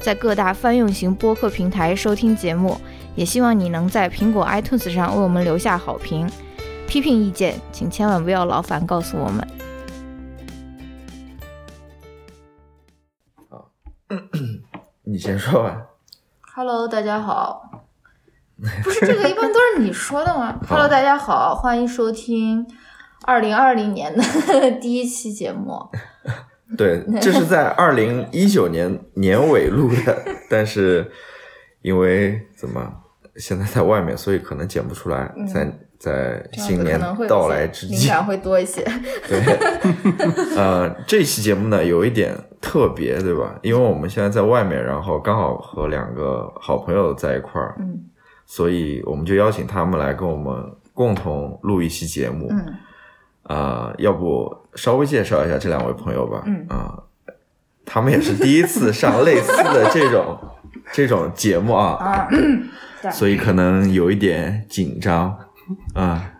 在各大泛用型播客平台收听节目。也希望你能在苹果 iTunes 上为我们留下好评。批评意见，请千万不要劳烦告诉我们。好 你先说吧。Hello，大家好。不是这个，一般都是你说的吗？Hello，大家好，欢迎收听二零二零年的 第一期节目。对，这是在二零一九年年尾录的，但是因为怎么现在在外面，所以可能剪不出来，在在新年到来之际，灵感会多一些。对，呃，这期节目呢有一点特别，对吧？因为我们现在在外面，然后刚好和两个好朋友在一块儿，嗯所以我们就邀请他们来跟我们共同录一期节目。嗯啊、要不稍微介绍一下这两位朋友吧？嗯啊、他们也是第一次上类似的这种 这种节目啊，所以可能有一点紧张啊。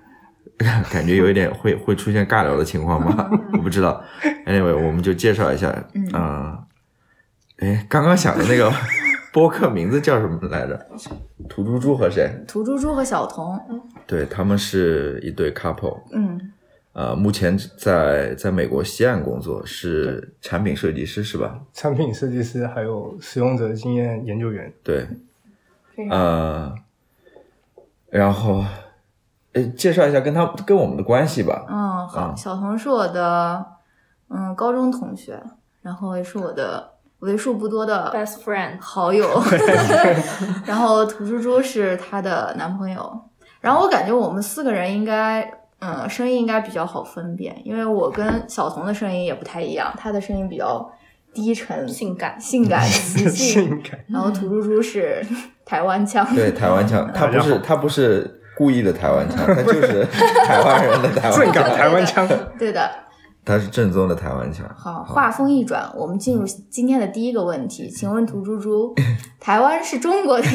感觉有一点会会出现尬聊的情况吗？我不知道。Anyway，我们就介绍一下，嗯啊，哎、刚刚想的那个播客名字叫什么来着？土猪猪和谁？土猪猪和小童，对，他们是一对 couple。嗯呃，目前在在美国西岸工作，是产品设计师是吧？产品设计师，还有使用者经验研究员。对，呃，然后，呃，介绍一下跟他跟我们的关系吧。嗯，好，啊小童是我的嗯高中同学，然后也是我的为数不多的 best friend，好友，然后土猪猪是她的男朋友，然后我感觉我们四个人应该。嗯，声音应该比较好分辨，因为我跟小童的声音也不太一样，他的声音比较低沉、性感性感、磁性，性感，然后土猪猪是台湾腔，对，台湾腔，他不是他不是故意的台湾腔，他就是台湾人的台湾正港腔，台湾腔。对的，他是正宗的台湾腔。好，话锋一转，我们进入今天的第一个问题，请问土猪猪，台湾是中国的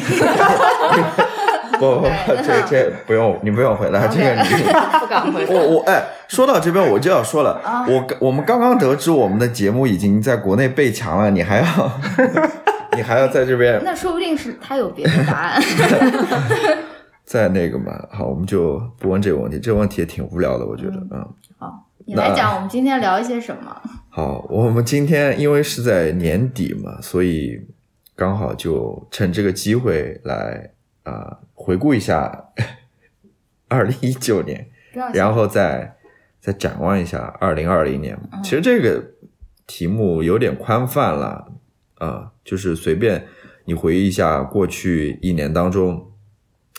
不 不不，这这不用，你不用回答这个你。不敢回答我我哎，说到这边我就要说了，啊我我们刚刚得知我们的节目已经在国内被抢了，你还要 你还要在这边那说不定是他有别的答案。在那个嘛？好，我们就不问这个问题，这个问题也挺无聊的，我觉得，嗯。好，你来讲，我们今天聊一些什么？好，我们今天因为是在年底嘛，所以刚好就趁这个机会来啊、呃回顾一下 二零一九年，然后再再展望一下二零二零年。其实这个题目有点宽泛了啊、就是随便你回忆一下过去一年当中，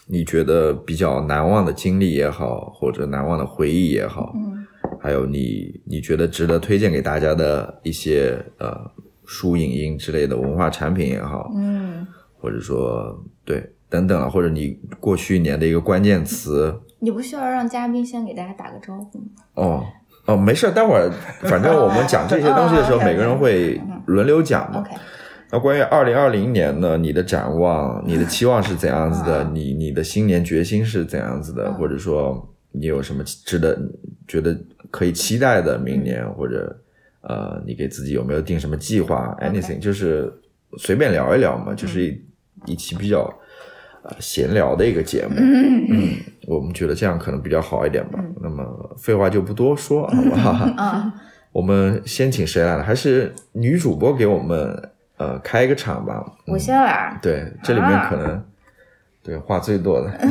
你觉得比较难忘的经历也好，或者难忘的回忆也好，嗯还有你你觉得值得推荐给大家的一些呃书、影音之类的文化产品也好，嗯，或者说对等等啊，或者你过去一年的一个关键词你不需要让嘉宾先给大家打个招呼吗？哦哦，没事儿，待会儿反正我们讲这些东西的时候，每个人会轮流讲嘛。那关于二零二零年呢，你的展望、你的期望是怎样子的？嗯 你你的新年决心是怎样子的？嗯或者说你有什么值得觉得可以期待的明年，或者呃，你给自己有没有定什么计划？anything，就是随便聊一聊嘛，就是一一期比较呃闲聊的一个节目。嗯，我们觉得这样可能比较好一点吧。那么废话就不多说，好不好？啊，我们先请谁来了？还是女主播给我们呃开一个场吧？我先来，对，这里面啊可能、对话最多的。嗯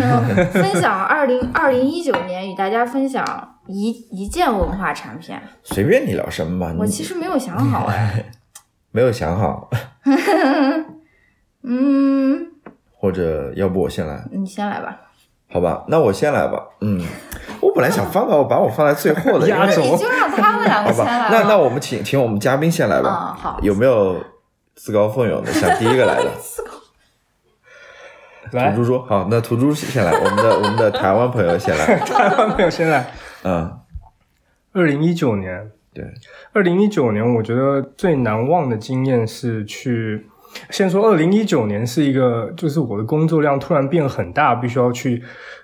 分享二零 二零一九年与大家分享一一件文化产品。随便你聊什么吧。我其实没有想好哎，没有想好，嗯，或者要不我先来，你先来吧。好吧？那我先来吧。嗯，我本来想放到把我放在最后的，因为压轴你就让他们两个先来吧。，那那我们请请我们嘉宾先来吧。啊好有没有自告奋勇的想第一个来的。来土，猪说好，那土猪先来，我们的我们的台湾朋友先来。台湾朋友先来。嗯，二零一九年，对，二零一九年，我觉得最难忘的经验是去。先说，二零一九年是一个，就是我的工作量突然变很大，必须要去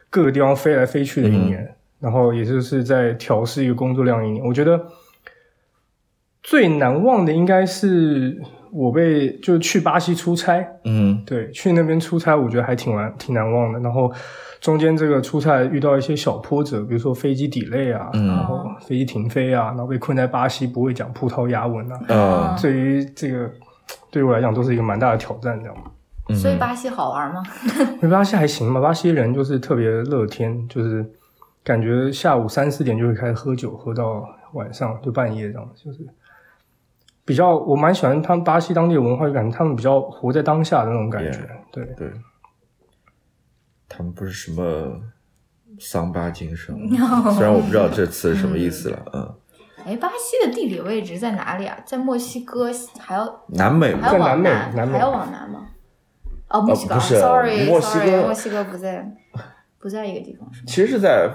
各个地方飞来飞去的一年，然后也就是在调试一个工作量一年。我觉得最难忘的应该是我被就是去巴西出差，嗯。对，去那边出差，我觉得还挺难挺难忘的。然后中间这个出差遇到一些小波折，比如说飞机 delay 啊，嗯。然后飞机停飞啊，然后被困在巴西不会讲葡萄牙文啊，啊对于这个对我来讲都是一个蛮大的挑战，这样。嗯所以巴西好玩吗？因为巴西还行吧，巴西人就是特别乐天，就是感觉下午三四点就会开始喝酒，喝到晚上就半夜这样，就是比较我蛮喜欢他们巴西当地的文化，就感觉他们比较活在当下的那种感觉 Yeah 对。对，他们不是什么桑巴精神，虽然我不知道这词是什么意思了，嗯，哎，巴西的地理位置在哪里啊？在墨西哥还要南美还要在南美往南，南美还要往南吗？哦，墨西哥、不是 s o r r y 墨西哥 sorry，墨西哥不在不在一个地方是吗？其实是在，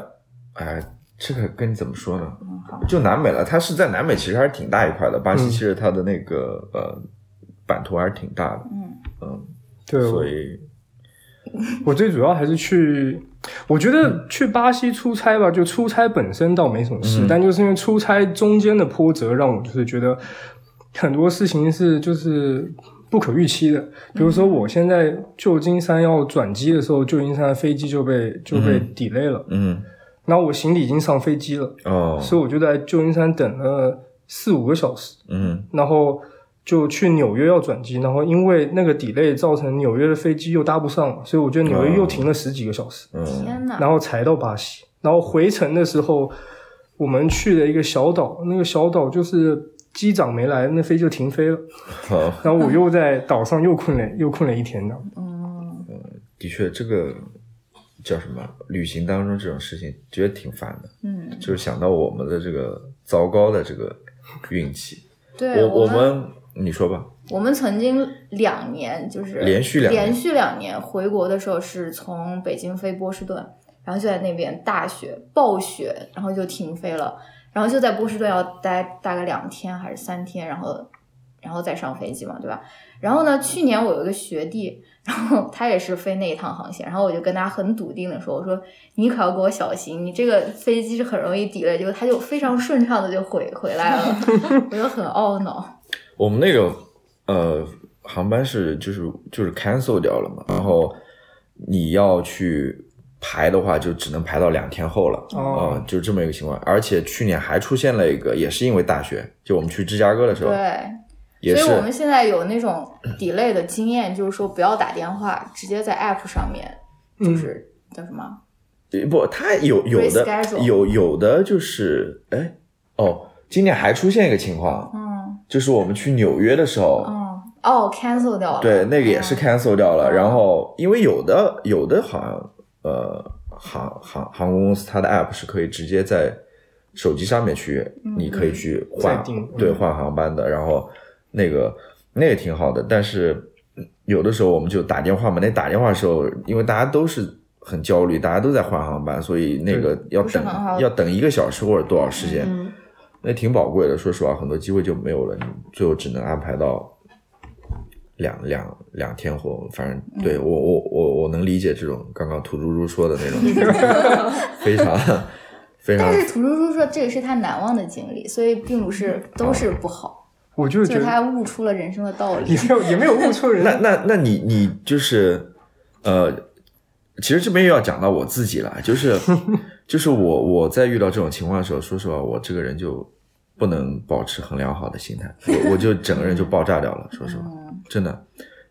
哎，这个跟你怎么说呢？嗯，好，就南美了，它是在南美，其实还是挺大一块的。巴西嗯其实它的那个呃版图还是挺大的，嗯嗯，对，所以我最主要还是去，我觉得去巴西出差吧，就出差本身倒没什么事，嗯。但就是因为出差中间的波折，让我就是觉得很多事情是就是不可预期的。比如说，我现在旧金山要转机的时候，旧金山的飞机就被就被 delay 了，嗯。然后我行李已经上飞机了，哦。所以我就在旧金山等了四五个小时，嗯。然后就去纽约要转机，然后因为那个 delay 造成纽约的飞机又搭不上了，所以我觉得纽约又停了十几个小时，嗯天哪！然后才到巴西。然后回程的时候，我们去了一个小岛，那个小岛就是机长没来，那飞机就停飞了。好，然后我又在岛上又困了又困了一天的。嗯，的确这个叫什么？旅行当中这种事情，觉得挺烦的。嗯，就是想到我们的这个糟糕的这个运气，对我我们们你说吧，我们曾经两年就是连续两年连续两年回国的时候是从北京飞波士顿，然后就在那边大雪暴雪，然后就停飞了，然后就在波士顿要待大概两天还是三天，然后然后再上飞机嘛，对吧？然后呢，去年我有一个学弟，然后他也是飞那一趟航线，然后我就跟他很笃定的说，我说你可要给我小心，你这个飞机是很容易 delay，结果他就非常顺畅的就回回来了，我就很懊恼。我们那个呃航班是就是就是 cancel 掉了嘛，然后你要去排的话，就只能排到两天后了。哦呃就这么一个情况。而且去年还出现了一个，也是因为大雪，就我们去芝加哥的时候，对，也是所以我们现在有那种 delay 的经验，就是说不要打电话，直接在 app 上面，就是、叫什么？不，它有有的有有的就是哎哦，今年还出现一个情况，嗯就是我们去纽约的时候，嗯哦，cancel 掉了。对，那个也是嗯 cancel 掉了。嗯然后因为有的有的好像呃航航航空公司它的 app 是可以直接在手机上面去，嗯你可以去换对换航班的。然后那个那个挺好的，但是嗯有的时候我们就打电话嘛，那打电话的时候，因为大家都是。很焦虑，大家都在换航班，所以那个要等要等一个小时或者多少时间，嗯那挺宝贵的。说实话，很多机会就没有了，你最后只能安排到两两两天后。反正嗯对我我我我能理解这种刚刚土猪猪说的那种，非常非常但是土猪猪说这个是他难忘的经历，所以并不是都是不好，我就觉得就是他悟出了人生的道理也。没有也没有悟出人。那那那你你就是呃，其实这边又要讲到我自己了，就是就是我我在遇到这种情况的时候，说实话，我这个人就不能保持很良好的心态，我我就整个人就爆炸掉了，说实话，嗯，真的。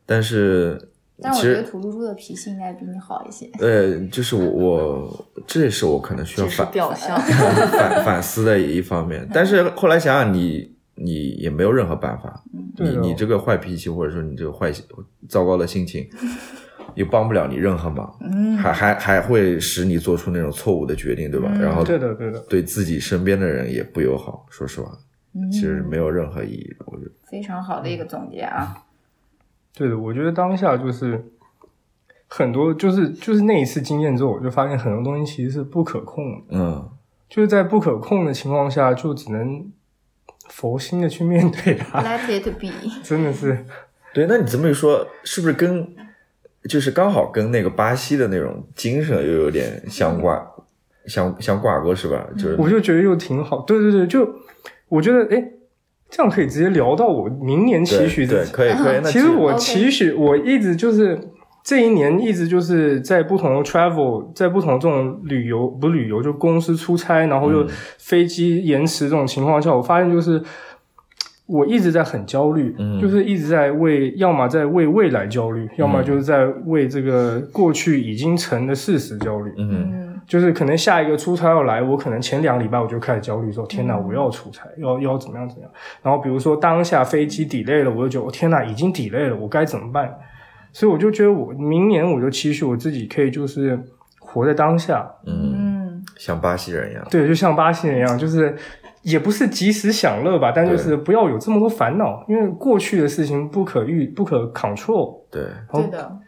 但是但我觉得其实土猪猪的脾气应该比你好一些。呃，就是我我这也是我可能需要反表象。反反思的一方面，但是后来想想你。你也没有任何办法，你你这个坏脾气或者说你这个坏糟糕的心情，也帮不了你任何忙，嗯，还还还会使你做出那种错误的决定，对吧？嗯然后对的对的，对自己身边的人也不友好，说实话，嗯其实没有任何意义的。我觉得，非常好的一个总结啊。对的，我觉得当下就是很多，就是就是那一次经验之后，我就发现很多东西其实是不可控的。嗯，就是在不可控的情况下，就只能佛心的去面对它。Let it be。真的是，对，那你这么一说，是不是跟就是刚好跟那个巴西的那种精神又有点相挂相相挂钩是吧？就是我就觉得又挺好。对对对，就我觉得，哎，这样可以直接聊到我明年期对对，许自己。可以可以。那其实我期许，我一直就是这一年一直就是在不同的 travel，在不同这种旅游不旅游就公司出差，然后又嗯飞机延迟这种情况下，我发现就是我一直在很焦虑，嗯就是一直在为要么在为未来焦虑，要么就是在为这个过去已经成的事实焦虑。嗯嗯就是可能下一个出差要来，我可能前两个礼拜我就开始焦虑，说天哪，嗯我要出差，要要怎么样怎么样。然后比如说当下飞机 delay 了，我就觉得我天哪，已经 delay 了，我该怎么办？所以我就觉得我明年我就期许我自己可以就是活在当下，嗯，嗯像巴西人一样。对，就像巴西人一样，就是也不是及时享乐吧，但就是不要有这么多烦恼，因为过去的事情不可预、不可 control，对，对的，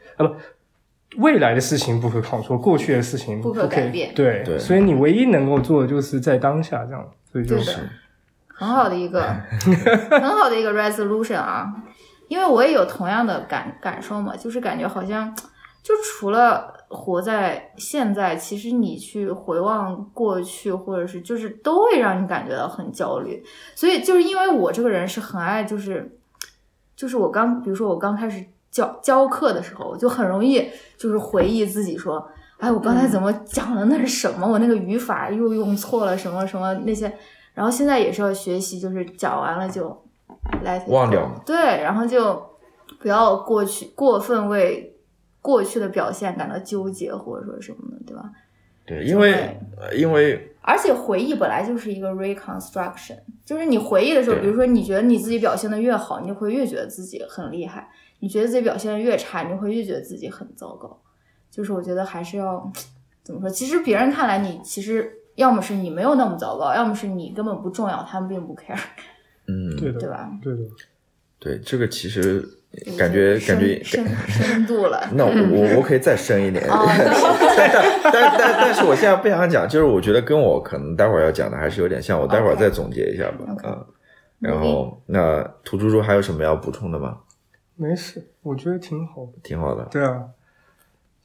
未来的事情不可 control，过去的事情不可可改变对，对。所以你唯一能够做的就是在当下这样，所以就是，很好的一个 很好的一个 resolution 啊，因为我也有同样的感感受嘛，就是感觉好像就除了活在现在，其实你去回望过去，或者是就是都会让你感觉到很焦虑，所以就是因为我这个人是很爱就是就是我刚比如说我刚开始教教课的时候，我就很容易就是回忆自己说。哎，我刚才怎么讲的那是什么？我那个语法又用错了什么什么那些，然后现在也是要学习，就是讲完了就来忘掉嘛对，然后就不要过去过分为过去的表现感到纠结或者说什么的，对吧？对，因为呃因为而且回忆本来就是一个 reconstruction，就是你回忆的时候，比如说你觉得你自己表现的越好，你就会越觉得自己很厉害；你觉得自己表现的越差，你就会越觉得自己很糟糕。就是我觉得还是要怎么说？其实别人看来你其实要么是你没有那么糟糕，要么是你根本不重要，他们并不 care，嗯，对的，对吧？对的，对这个其实感觉感觉深深度了。那我我 我可以再深一点，哦但但但但但是我现在不想讲，就是我觉得跟我可能待会儿要讲的还是有点像，我待会儿再总结一下吧啊。然后那土猪猪还有什么要补充的吗？没事，我觉得挺好的。挺好的，对啊，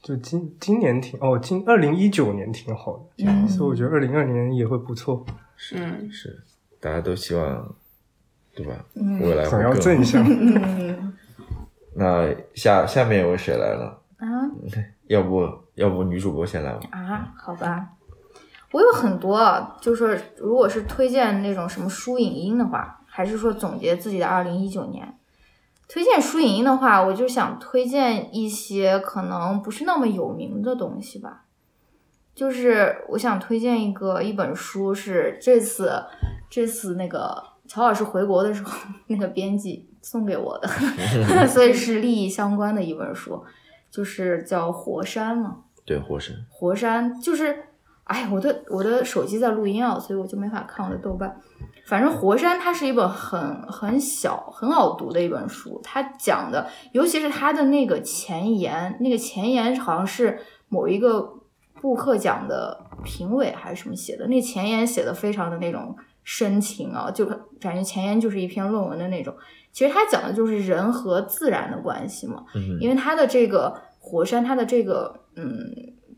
就今今年挺哦，今二零一九年挺好的，嗯所以我觉得二零二年也会不错，是是大家都希望，对吧？嗯未来会更好。正向。嗯那下下面有位谁来了？啊 要不要不女主播先来吧？啊，好吧。我有很多啊，就是说如果是推荐那种什么书影音的话，还是说总结自己的二零一九年。推荐书影音的话，我就想推荐一些可能不是那么有名的东西吧。就是我想推荐一个一本书，是这次这次那个乔老师回国的时候，那个编辑送给我的，所以是利益相关的一本书，就是叫《活山》嘛。对，火山，火山就是，哎，我的我的手机在录音啊，所以我就没法看我的豆瓣。反正《活山》它是一本很很小、很好读的一本书，它讲的，尤其是它的那个前言，那个前言好像是某一个布克奖的评委还是什么写的，那前言写的非常的那种深情啊，就感觉前言就是一篇论文的那种。其实它讲的就是人和自然的关系嘛，嗯因为它的这个火山，它的这个嗯，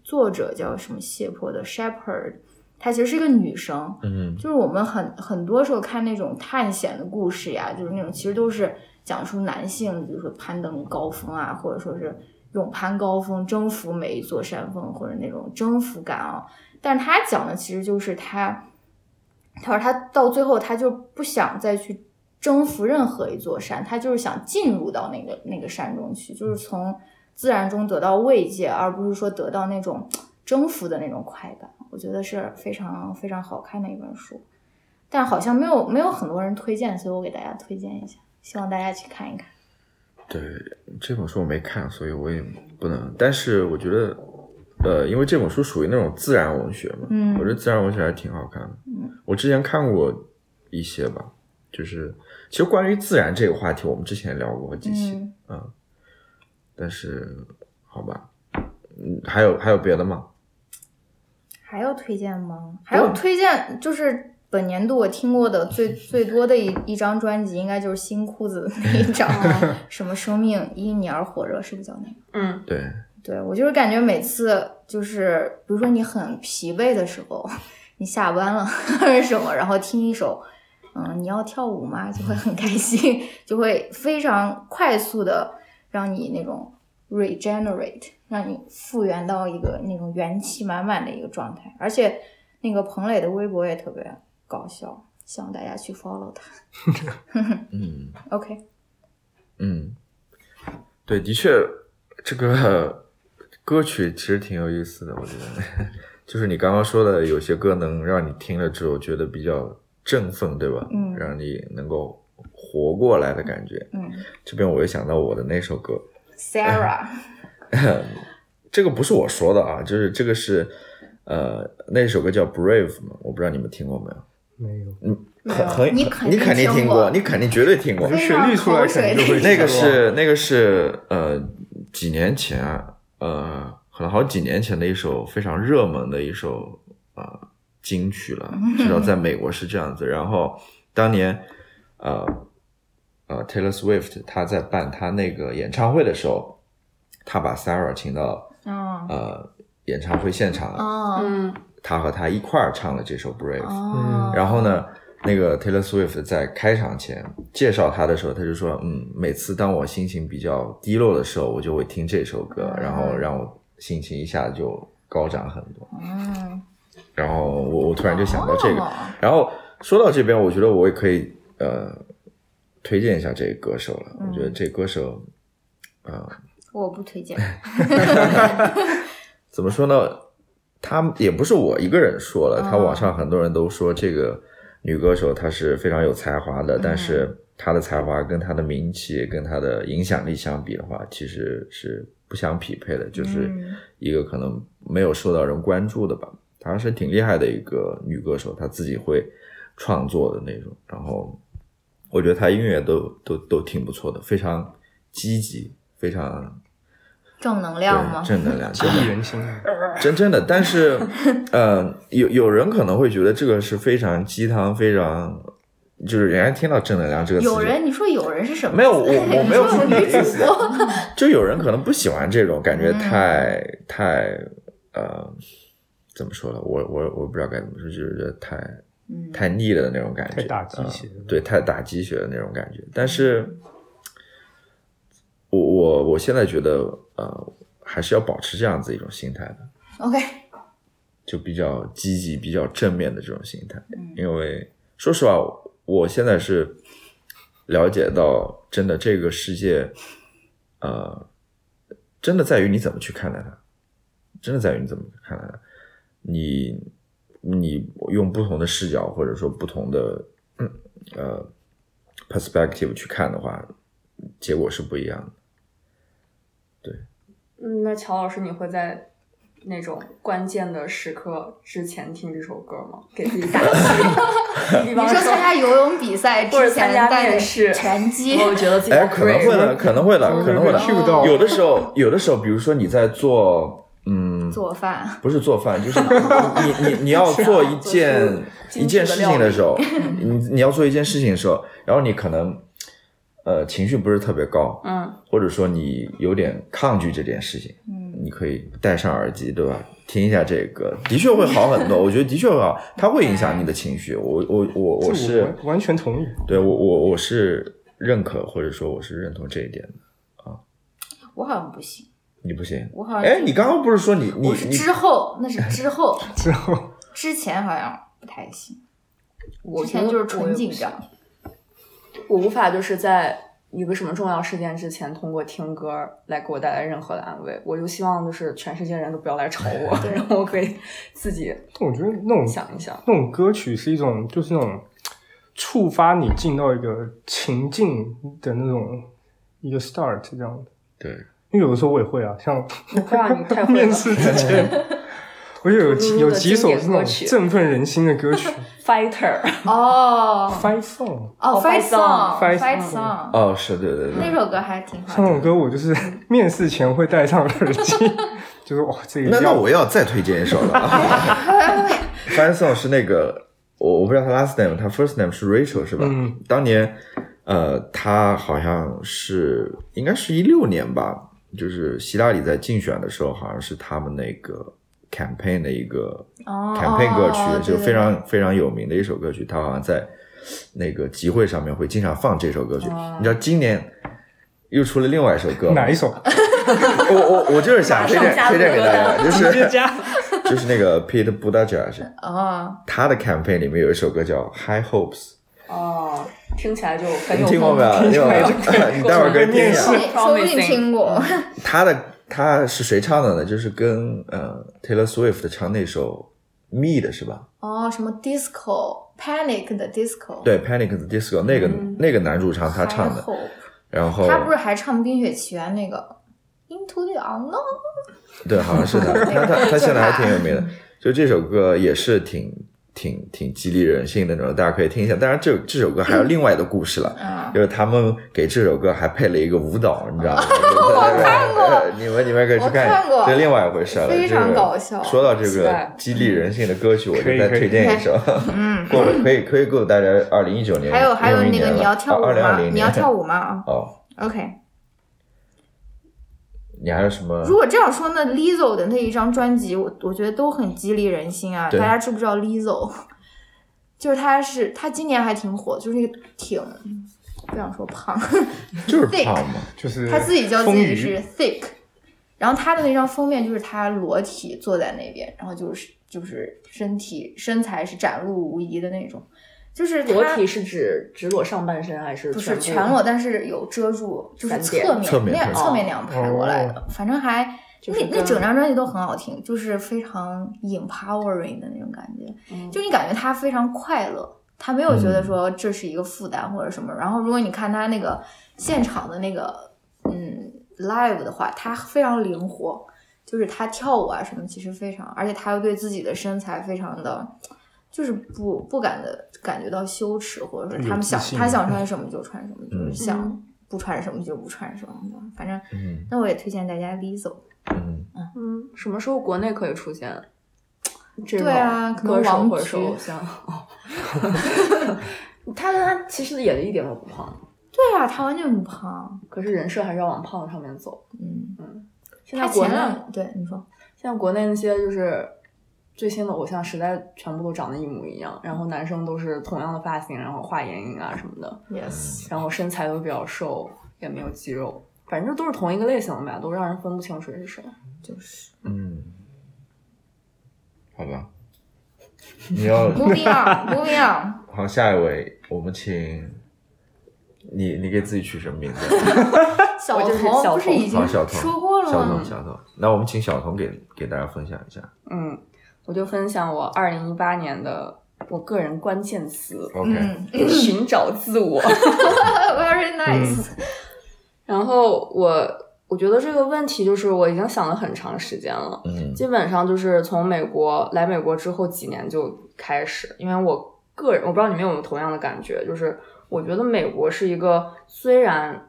作者叫什么谢泼的 Shepherd，她其实是一个女生，嗯就是我们很很多时候看那种探险的故事呀，就是那种其实都是讲述男性，比如说攀登高峰啊，或者说是勇攀高峰、征服每一座山峰，或者那种征服感啊。但是他讲的其实就是他，他说他到最后他就不想再去征服任何一座山，他就是想进入到那个那个山中去，就是从自然中得到慰藉，而不是说得到那种征服的那种快感。我觉得是非常非常好看的一本书，但好像没有没有很多人推荐，所以我给大家推荐一下，希望大家去看一看。对，这本书我没看，所以我也不能。但是我觉得，呃，因为这本书属于那种自然文学嘛，嗯我觉得自然文学还挺好看的。嗯，我之前看过一些吧，就是其实关于自然这个话题，我们之前聊过几期，嗯嗯但是好吧，嗯，还有还有别的吗？还有推荐吗？还有推荐，就是本年度我听过的最 最多的一一张专辑，应该就是新裤子那一张，什么生命因你而火热，是不是叫那个？嗯，对，对我就是感觉每次就是，比如说你很疲惫的时候，你下班了 或者什么，然后听一首，嗯，你要跳舞吗？就会很开心，就会非常快速的让你那种 regenerate，让你复原到一个那种元气满满的一个状态。而且那个彭磊的微博也特别搞笑，希望大家去 follow 他。嗯 OK，嗯，对，的确，这个 歌曲其实挺有意思的，我觉得，就是你刚刚说的，有些歌能让你听了之后觉得比较振奋，对吧？嗯让你能够活过来的感觉。嗯这边我又想到我的那首歌，，Sarah，这个不是我说的啊，就是这个是呃那首歌叫 Brave 嘛，我不知道你们听过没有？没有，嗯很很你肯你肯定听听过，你肯定绝对听过。非旋律出来肯定就会那个是那个是呃几年前啊呃可能好几年前的一首非常热门的一首呃金曲了，至少在美国是这样子。然后当年呃呃 Taylor Swift 他在办他那个演唱会的时候，他把 Sarah 请到哦呃演唱会现场，哦嗯，他和他一块儿唱了这首 Brave。哦，然后呢，那个 Taylor Swift 在开场前介绍他的时候，他就说：“嗯，每次当我心情比较低落的时候，我就会听这首歌，嗯然后让我心情一下就高涨很多。嗯，”然后我我突然就想到这个，哦然后说到这边，我觉得我也可以呃推荐一下这个歌手了。我觉得这歌手呃我不推荐。怎么说呢？他也不是我一个人说了，哦他网上很多人都说这个女歌手她是非常有才华的，但是她的才华跟她的名气、跟她的影响力相比的话，其实是不相匹配的，就是嗯一个可能没有受到人关注的吧。她是挺厉害的一个女歌手，她自己会创作的那种，然后我觉得她音乐都都都挺不错的，非常积极，非常正能量吗？正能量，激真的励人心。真真的，但是，呃，有有人可能会觉得这个是非常鸡汤，非常就是人家听到正能量这个词就，有人，你说有人是什么？没有我我 没有说说女主你的意思播。就有人可能不喜欢这种感觉嗯太、太呃怎么说了，我我我不知道该怎么说，就是觉得太嗯太腻了的那种感觉，太打鸡血呃对，太打鸡血的那种感觉。但是，我我我现在觉得呃还是要保持这样子一种心态的。OK，就比较积极、比较正面的这种心态。嗯因为说实话，我现在是了解到，真的这个世界，呃，真的在于你怎么去看待它，真的在于你怎么看待它。你你用不同的视角，或者说不同的嗯呃 perspective 去看的话，结果是不一样的。对嗯，那乔老师，你会在那种关键的时刻之前听这首歌吗？给自己打气。比你方说参加游泳比赛或者之参加前带的面试拳击，我觉得自己哎，可能会的，可能会的，可能会的。有的时候，有的时候，比如说你在做，嗯，做饭。不是做饭，就是 你你你要做一件一件事情的时候，你你要做一件事情的时候，然后你可能呃情绪不是特别高，嗯，或者说你有点抗拒这件事情，嗯，你可以戴上耳机，对吧？听一下这个，的确会好很多。我觉得的确会好，它会影响你的情绪。我我我我是完完全同意。对我我我是认可或者说我是认同这一点的啊。我好像不行，你不行，我好像哎，你刚刚不是说你你我是之后，那是之后，之后，之前好像不太行，我之前就是纯紧张。我无法就是在一个什么重要事件之前，通过听歌来给我带来任何的安慰。我就希望就是全世界人都不要来吵我，然后我可以自己我觉得那种想一想。那种歌曲是一种，就是那种触发你进到一个情境的那种一个 start 这样的。对，因为有的时候我也会啊，像我会让你太面试之前，我就有有几首那种振奋人心的歌曲，Fighter。哦。Fight Song 哦，Fight Song Fight Fight Song 哦，是对对对。那首歌还挺好这听。种歌我就是 面试前会戴上耳机，就是哇，这个要那那我要再推荐一首了。Fight Song 是那个我我不知道他 last name，他 first name 是 Rachel 是吧？嗯，当年呃，他好像是应该是一六年吧，就是希拉里在竞选的时候，好像是他们那个 campaign 的一个哦 campaign 歌曲，哦就非对对常非常有名的一首歌曲。他好像在那个集会上面会经常放这首歌曲。哦你知道今年又出了另外一首歌吗，哪一首？我我我就是想推荐推荐给大家，就是。就是那个 Pete Buttigieg，哦，他的 campaign 里面有一首歌叫 High Hopes，哦，听起来就很有你听过没有？你待会儿可以听一面下。说不定听过。他的他是谁唱的呢？就是跟呃 Taylor Swift 唱那首 Me 的是吧？哦，什么 disco panic 的 disco，对，Panic the Disco 那个、那个男主唱他唱的，然后他不是还唱《冰雪奇缘》那个 Into the Unknown？对，好像是 他，他他他现在还挺有名的。就这首歌也是挺挺挺激励人心的那种，大家可以听一下。当然这这首歌还有另外的故事了，嗯 就是他们给这首歌还配了一个舞蹈，你知道吗？我看过 你们你们可以去我看过这另外一回事了，非常就是搞笑说到这个激励人心的歌曲，我就再推荐一首，嗯，过可以可以够大家二零一九年，还有还有那个用一年了你要跳舞吗？二零二零你要跳舞吗？啊哦，，OK。你还有什么？如果这样说，那 Lizzo 的那一张专辑，我我觉得都很激励人心啊。大家知不知道 Lizzo？就是他是他今年还挺火，就是挺不想说胖，就是 thick 胖嘛，就是他自己叫自己是 thick，然后他的那张封面就是他裸体坐在那边，然后就是就是身体身材是展露无遗的那种，就是裸体是指只裸上半身还是不是全裸，但是有遮住，就是侧面侧面那样侧面那样拍过来的，反正还那那就是跟整张专辑都很好听，就是非常 empowering 的那种感觉，嗯就你感觉他非常快乐，他没有觉得说这是一个负担或者什么。然后如果你看他那个现场的那个嗯 live 的话，他非常灵活，就是他跳舞啊什么，其实非常，而且他又对自己的身材非常的。就是不不敢的感觉到羞耻，或者说他们想他想穿什么就穿什么，就是嗯想不穿什么就不穿什么的。反正嗯那我也推荐大家 Lizzo。嗯，嗯，什么时候国内可以出现这种对啊可能歌手王或者是偶像？他他其实也一点都不胖，对啊，他完全不胖。可是人设还是要往胖上面走。嗯嗯，现在国内对你说，现在国内那些就是最新的偶像，实在全部都长得一模一样，然后男生都是同样的发型，然后画眼影啊什么的，Yes，然后身材都比较瘦，也没有肌肉，反正都是同一个类型的吧，都让人分不清谁是谁。就是嗯，好吧，你要 moving on，moving on。好，下一位，我们请你，你给自己取什么名字？小 我就是童不是已经说过了吗小童，小童。那我们请小童给给大家分享一下。嗯，我就分享我二零一八年的我个人关键词：OK，嗯 寻找自我。，very nice。然后我我觉得这个问题就是我已经想了很长时间了，嗯基本上就是从美国来美国之后几年就开始，因为我个人我不知道你们有没有同样的感觉，就是我觉得美国是一个虽然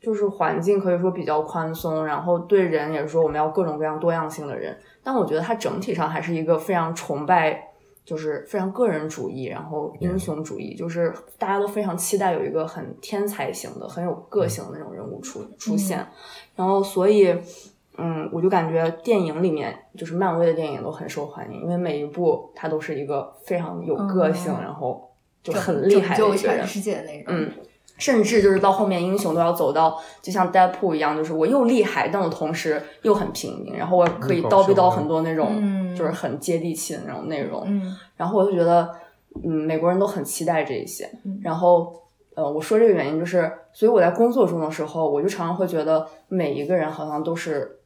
就是环境可以说比较宽松，然后对人也是说我们要各种各样多样性的人，但我觉得他整体上还是一个非常崇拜。就是非常个人主义，然后英雄主义，就是大家都非常期待有一个很天才型的、很有个性的那种人物出出现，然后所以，嗯，我就感觉电影里面就是漫威的电影都很受欢迎，因为每一部它都是一个非常有个性，嗯然后就很厉害的一个人全，世界的那种。嗯，甚至就是到后面英雄都要走到就像 Deadpool 一样，就是我又厉害，但我同时又很平民，然后我可以叨逼叨很多那种、嗯就是很接地气的那种内容，嗯然后我就觉得，嗯，美国人都很期待这一些。嗯然后，呃，我说这个原因就是，所以我在工作中的时候，我就常常会觉得每一个人好像都是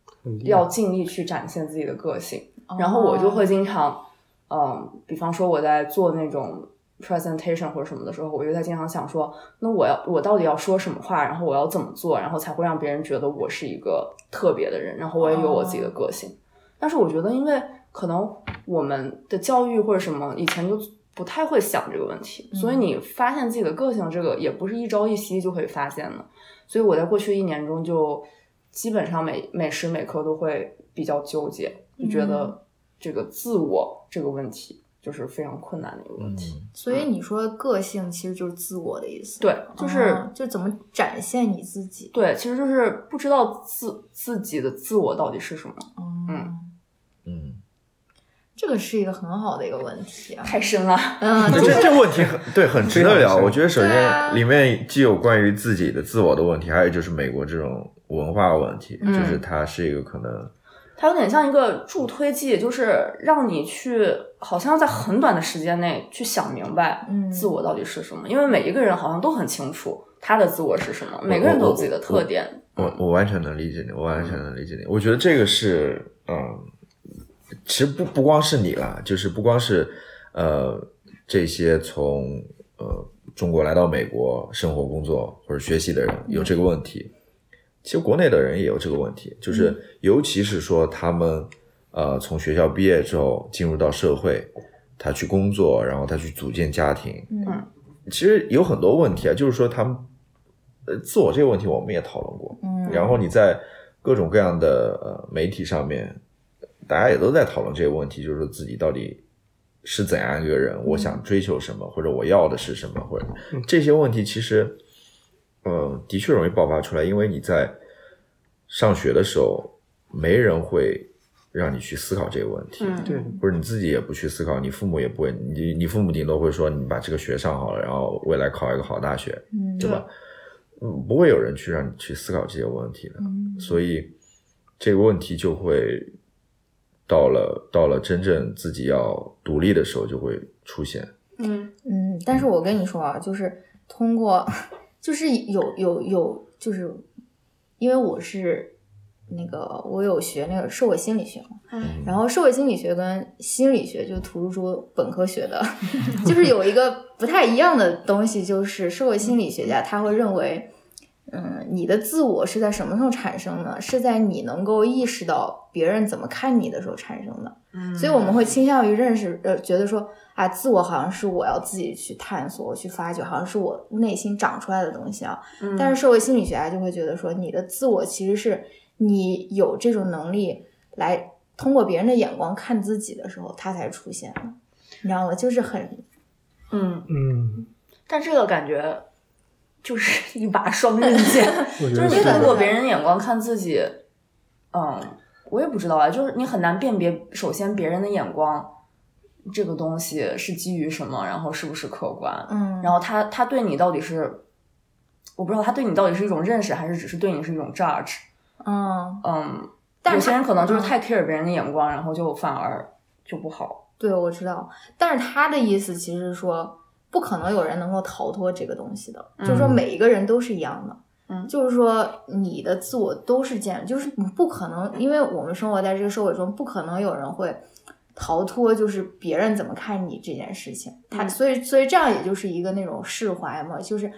要尽力去展现自己的个性。然后我就会经常，嗯，比方说我在做那种 presentation 或者什么的时候，我就在经常想说，那我要我到底要说什么话，然后我要怎么做，然后才会让别人觉得我是一个特别的人，然后我也有我自己的个性。但是我觉得，因为可能我们的教育或者什么以前就不太会想这个问题，所以你发现自己的个性，这个也不是一朝一夕就可以发现的。所以我在过去一年中，就基本上每每时每刻都会比较纠结，就觉得这个自我这个问题就是非常困难的一个问题。所以你说个性其实就是自我的意思，对，就是、哦就怎么展现你自己。对，其实就是不知道自自己的自我到底是什么，嗯，嗯，这个是一个很好的一个问题啊。太深了。嗯，那就是这这问题很对，很值得聊。我觉得首对啊先里面既有关于自己的自我的问题，还有就是美国这种文化问题，嗯就是它是一个可能它有点像一个助推剂，就是让你去，好像在很短的时间内去想明白嗯自我到底是什么。因为每一个人好像都很清楚他的自我是什么，每个人都有自己的特点。我我完全能理解你，我完全能理解你。我觉得这个是，嗯，其实不不光是你啦，就是不光是呃这些从呃中国来到美国生活、工作或者学习的人有这个问题，其实国内的人也有这个问题，就是尤其是说他们呃从学校毕业之后进入到社会，他去工作，然后他去组建家庭，嗯。其实有很多问题啊，就是说他们呃自我这个问题我们也讨论过，嗯，然后你在各种各样的呃媒体上面，大家也都在讨论这个问题，就是说自己到底是怎样一个人，我想追求什么，或者我要的是什么，或者这些问题其实，呃，的确容易爆发出来，因为你在上学的时候，没人会让你去思考这个问题，嗯，对，或者你自己也不去思考，你父母也不会，你你父母顶多会说你把这个学上好了，然后未来考一个好大学，嗯对吧？嗯，不会有人去让你去思考这些问题的，嗯所以这个问题就会到了到了真正自己要独立的时候就会出现。嗯嗯，但是我跟你说啊，就是通过，就是有有有，就是因为我是那个我有学那个社会心理学嘛，嗯然后社会心理学跟心理学就图书本科学的，就是有一个不太一样的东西，就是社会心理学家他会认为，嗯，你的自我是在什么时候产生的？是在你能够意识到别人怎么看你的时候产生的。嗯，所以我们会倾向于认识，呃，觉得说啊，自我好像是我要自己去探索、去发掘，好像是我内心长出来的东西啊。嗯，但是社会心理学家就会觉得说，你的自我其实是你有这种能力来通过别人的眼光看自己的时候，它才出现的，你知道吗？就是很嗯，嗯，但这个感觉就是一把双刃剑，就是你通过别人的眼光看自己，嗯，我也不知道啊，就是你很难辨别，首先别人的眼光这个东西是基于什么，然后是不是客观，嗯，然后他他对你到底是，我不知道他对你到底是一种认识，还是只是对你是一种 judge，嗯，嗯，但有些人可能就是嗯。太 care 别人的眼光，然后就反而就不好，对，我知道，但是他的意思其实是说，不可能有人能够逃脱这个东西的，就是说嗯每一个人都是一样的，嗯。就是说你的自我都是这样，就是你不可能，因为我们生活在这个社会中，不可能有人会逃脱，就是别人怎么看你这件事情，他、嗯。所以所以这样也就是一个那种释怀嘛，就是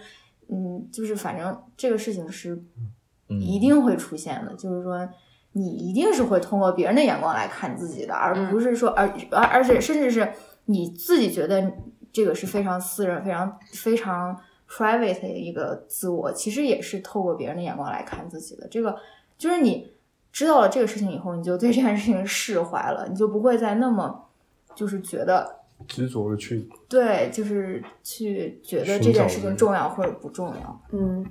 嗯，就是反正这个事情是嗯一定会出现的，就是说你一定是会通过别人的眼光来看自己的，而嗯不是说而而而且甚至是你自己觉得这个是非常私人、非常非常 private 的一个自我，其实也是透过别人的眼光来看自己的。这个就是你知道了这个事情以后，你就对这件事情释怀了，你就不会再那么就是觉得执着的去，对，就是去觉得这件事情重要或者不重要。嗯。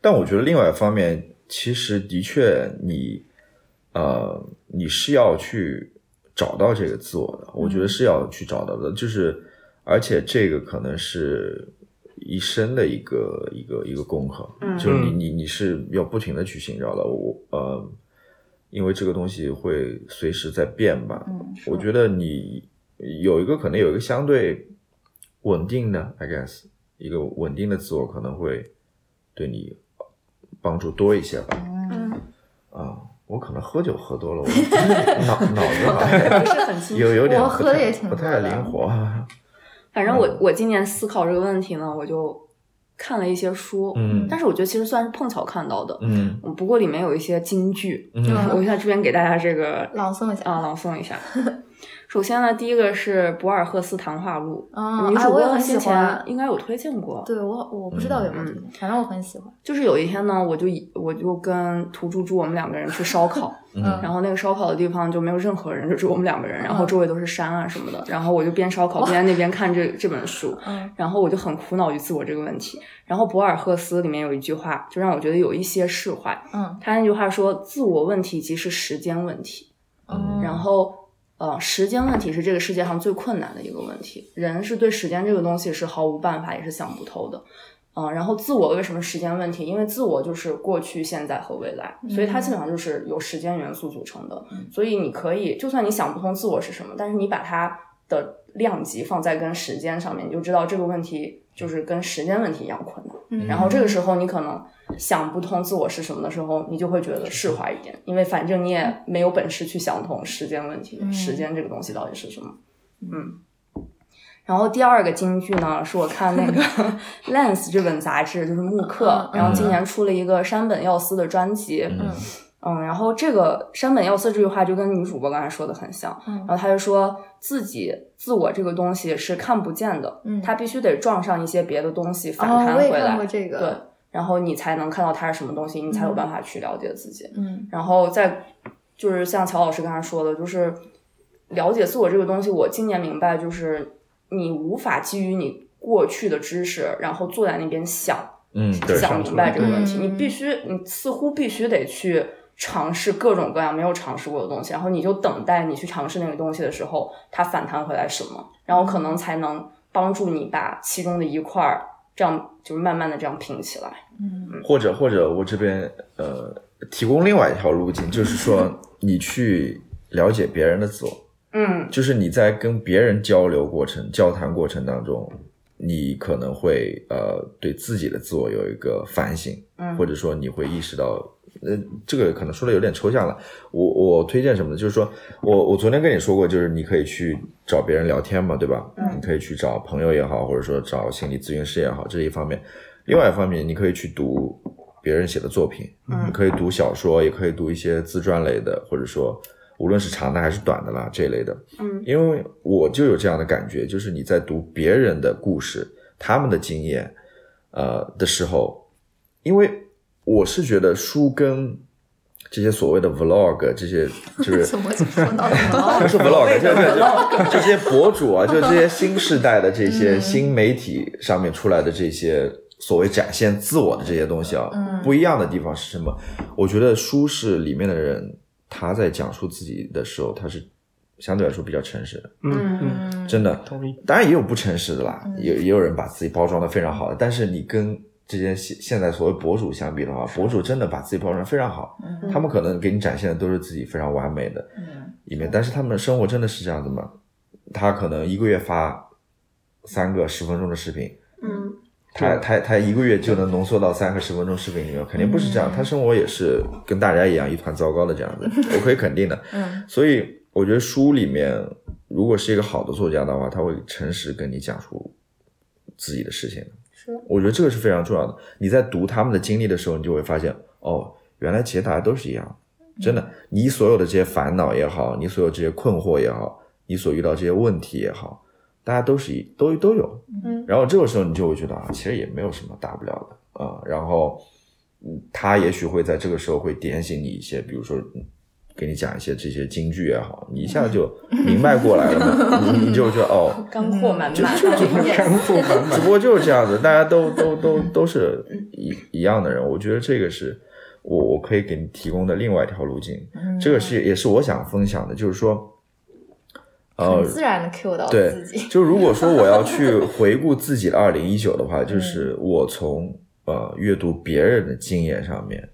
但我觉得另外一方面，其实的确你，呃，你是要去找到这个自我的，我觉得是要去找到的，就是而且这个可能是一生的一个一个一个功课，嗯。就是你你你是要不停的去寻找的，我呃，因为这个东西会随时在变吧，嗯，我觉得你有一个可能有一个相对稳定的，I guess，一个稳定的自我可能会对你帮助多一些吧。嗯，啊，我可能喝酒喝多了，我 脑脑子好像不是很清楚。有有点我不太喝的也挺不太灵活。反正我我今年思考这个问题呢，我就看了一些书，嗯但是我觉得其实算是碰巧看到的，嗯嗯不过里面有一些金句，嗯嗯我在这边给大家这个朗诵一下。啊朗诵一下。首先呢，第一个是博尔赫斯谈话录，啊女主也很喜欢应该有推荐过。对我我不知道有没有推荐，反正我很喜欢。就是有一天呢，我就以我就跟涂猪猪我们两个人去烧烤，嗯然后那个烧烤的地方就没有任何人，就只有我们两个人，然后周围都是山啊什么的，然后我就边烧烤边在那边看这这本书，嗯然后我就很苦恼于自我这个问题。然后博尔赫斯里面有一句话，就让我觉得有一些释怀。嗯他那句话说：“自我问题即是时间问题。”嗯，然后，呃，时间问题是这个世界上最困难的一个问题，人是对时间这个东西是毫无办法，也是想不透的。嗯、然后自我为什么时间问题？因为自我就是过去、现在和未来，所以它基本上就是由时间元素组成的。所以你可以，就算你想不通自我是什么，但是你把它的量级放在跟时间上面，你就知道这个问题就是跟时间问题一样困难。嗯然后这个时候你可能想不通自我是什么的时候，你就会觉得释怀一点，因为反正你也没有本事去想通时间问题，嗯。时间这个东西到底是什么。嗯。然后第二个金句呢，是我看那个 Lens 这本杂志，就是慕课，嗯。然后今年出了一个山本耀司的专辑，嗯。嗯，然后这个山本耀司这句话就跟女主播刚才说的很像，嗯。然后他就说自己自我这个东西是看不见的，嗯。他必须得撞上一些别的东西反哦我也弹回来，看过这个。对，然后你才能看到它是什么东西，你才有办法去了解自己，嗯。然后再就是像乔老师刚才说的，就是了解自我这个东西，我今年明白就是你无法基于你过去的知识，然后坐在那边想。嗯，想明白这个问题，嗯。你必须，你似乎必须得去尝试各种各样没有尝试过的东西，然后你就等待你去尝试那个东西的时候，它反弹回来什么，然后可能才能帮助你把其中的一块儿这样就是慢慢的这样拼起来。嗯。或者或者我这边呃提供另外一条路径，就是说 你去了解别人的自我，嗯。就是你在跟别人交流过程、交谈过程当中，你可能会呃对自己的自我有一个反省，嗯。或者说你会意识到，呃，这个可能说的有点抽象了。我我推荐什么呢？就是说我我昨天跟你说过，就是你可以去找别人聊天嘛，对吧？嗯你可以去找朋友也好，或者说找心理咨询师也好，这是一方面。另外一方面，你可以去读别人写的作品，嗯你可以读小说，也可以读一些自传类的，或者说无论是长的还是短的啦这一类的。嗯因为我就有这样的感觉，就是你在读别人的故事、他们的经验，呃的时候，因为我是觉得书跟这些所谓的 vlog 这些就是 怎么就说到了 不是 vlog，就是这 这些博主啊，就是这些新时代的这些新媒体上面出来的这些所谓展现自我的这些东西啊，嗯。不一样的地方是什么？我觉得书是里面的人他在讲述自己的时候，他是相对来说比较诚实的，嗯嗯，嗯。真的。同意。当然也有不诚实的啦，嗯。也也有人把自己包装的非常好的，但是你跟这些现现在所谓博主相比的话，博主真的把自己包装得非常好，嗯。他们可能给你展现的都是自己非常完美的嗯。一面，但是他们的生活真的是这样子吗？他可能一个月发三个十分钟的视频，嗯。他他他一个月就能浓缩到三个十分钟视频里面，肯定不是这样，嗯。他生活也是跟大家一样一团糟糕的这样子，我可以肯定的。嗯。所以我觉得书里面，如果是一个好的作家的话，他会诚实跟你讲述自己的事情。是我觉得这个是非常重要的。你在读他们的经历的时候，你就会发现，哦，原来其实大家都是一样的。真的，你所有的这些烦恼也好，你所有这些困惑也好，你所遇到这些问题也好，大家都是一都都有。嗯然后这个时候你就会觉得啊，其实也没有什么大不了的啊、然后，嗯他也许会在这个时候会点醒你一些，比如说嗯给你讲一些这些京剧也好，你一下就明白过来了嘛，你 你就觉得哦，干货满满。就就干货满满。只。不过就是这样子，大家都都都都是一一样的人，我觉得这个是我我可以给你提供的另外一条路径，嗯。这个是也是我想分享的，就是说，呃，自然的 cue 到对自己，就如果说我要去回顾自己的二零一九的话，就是我从呃阅读别人的经验上面，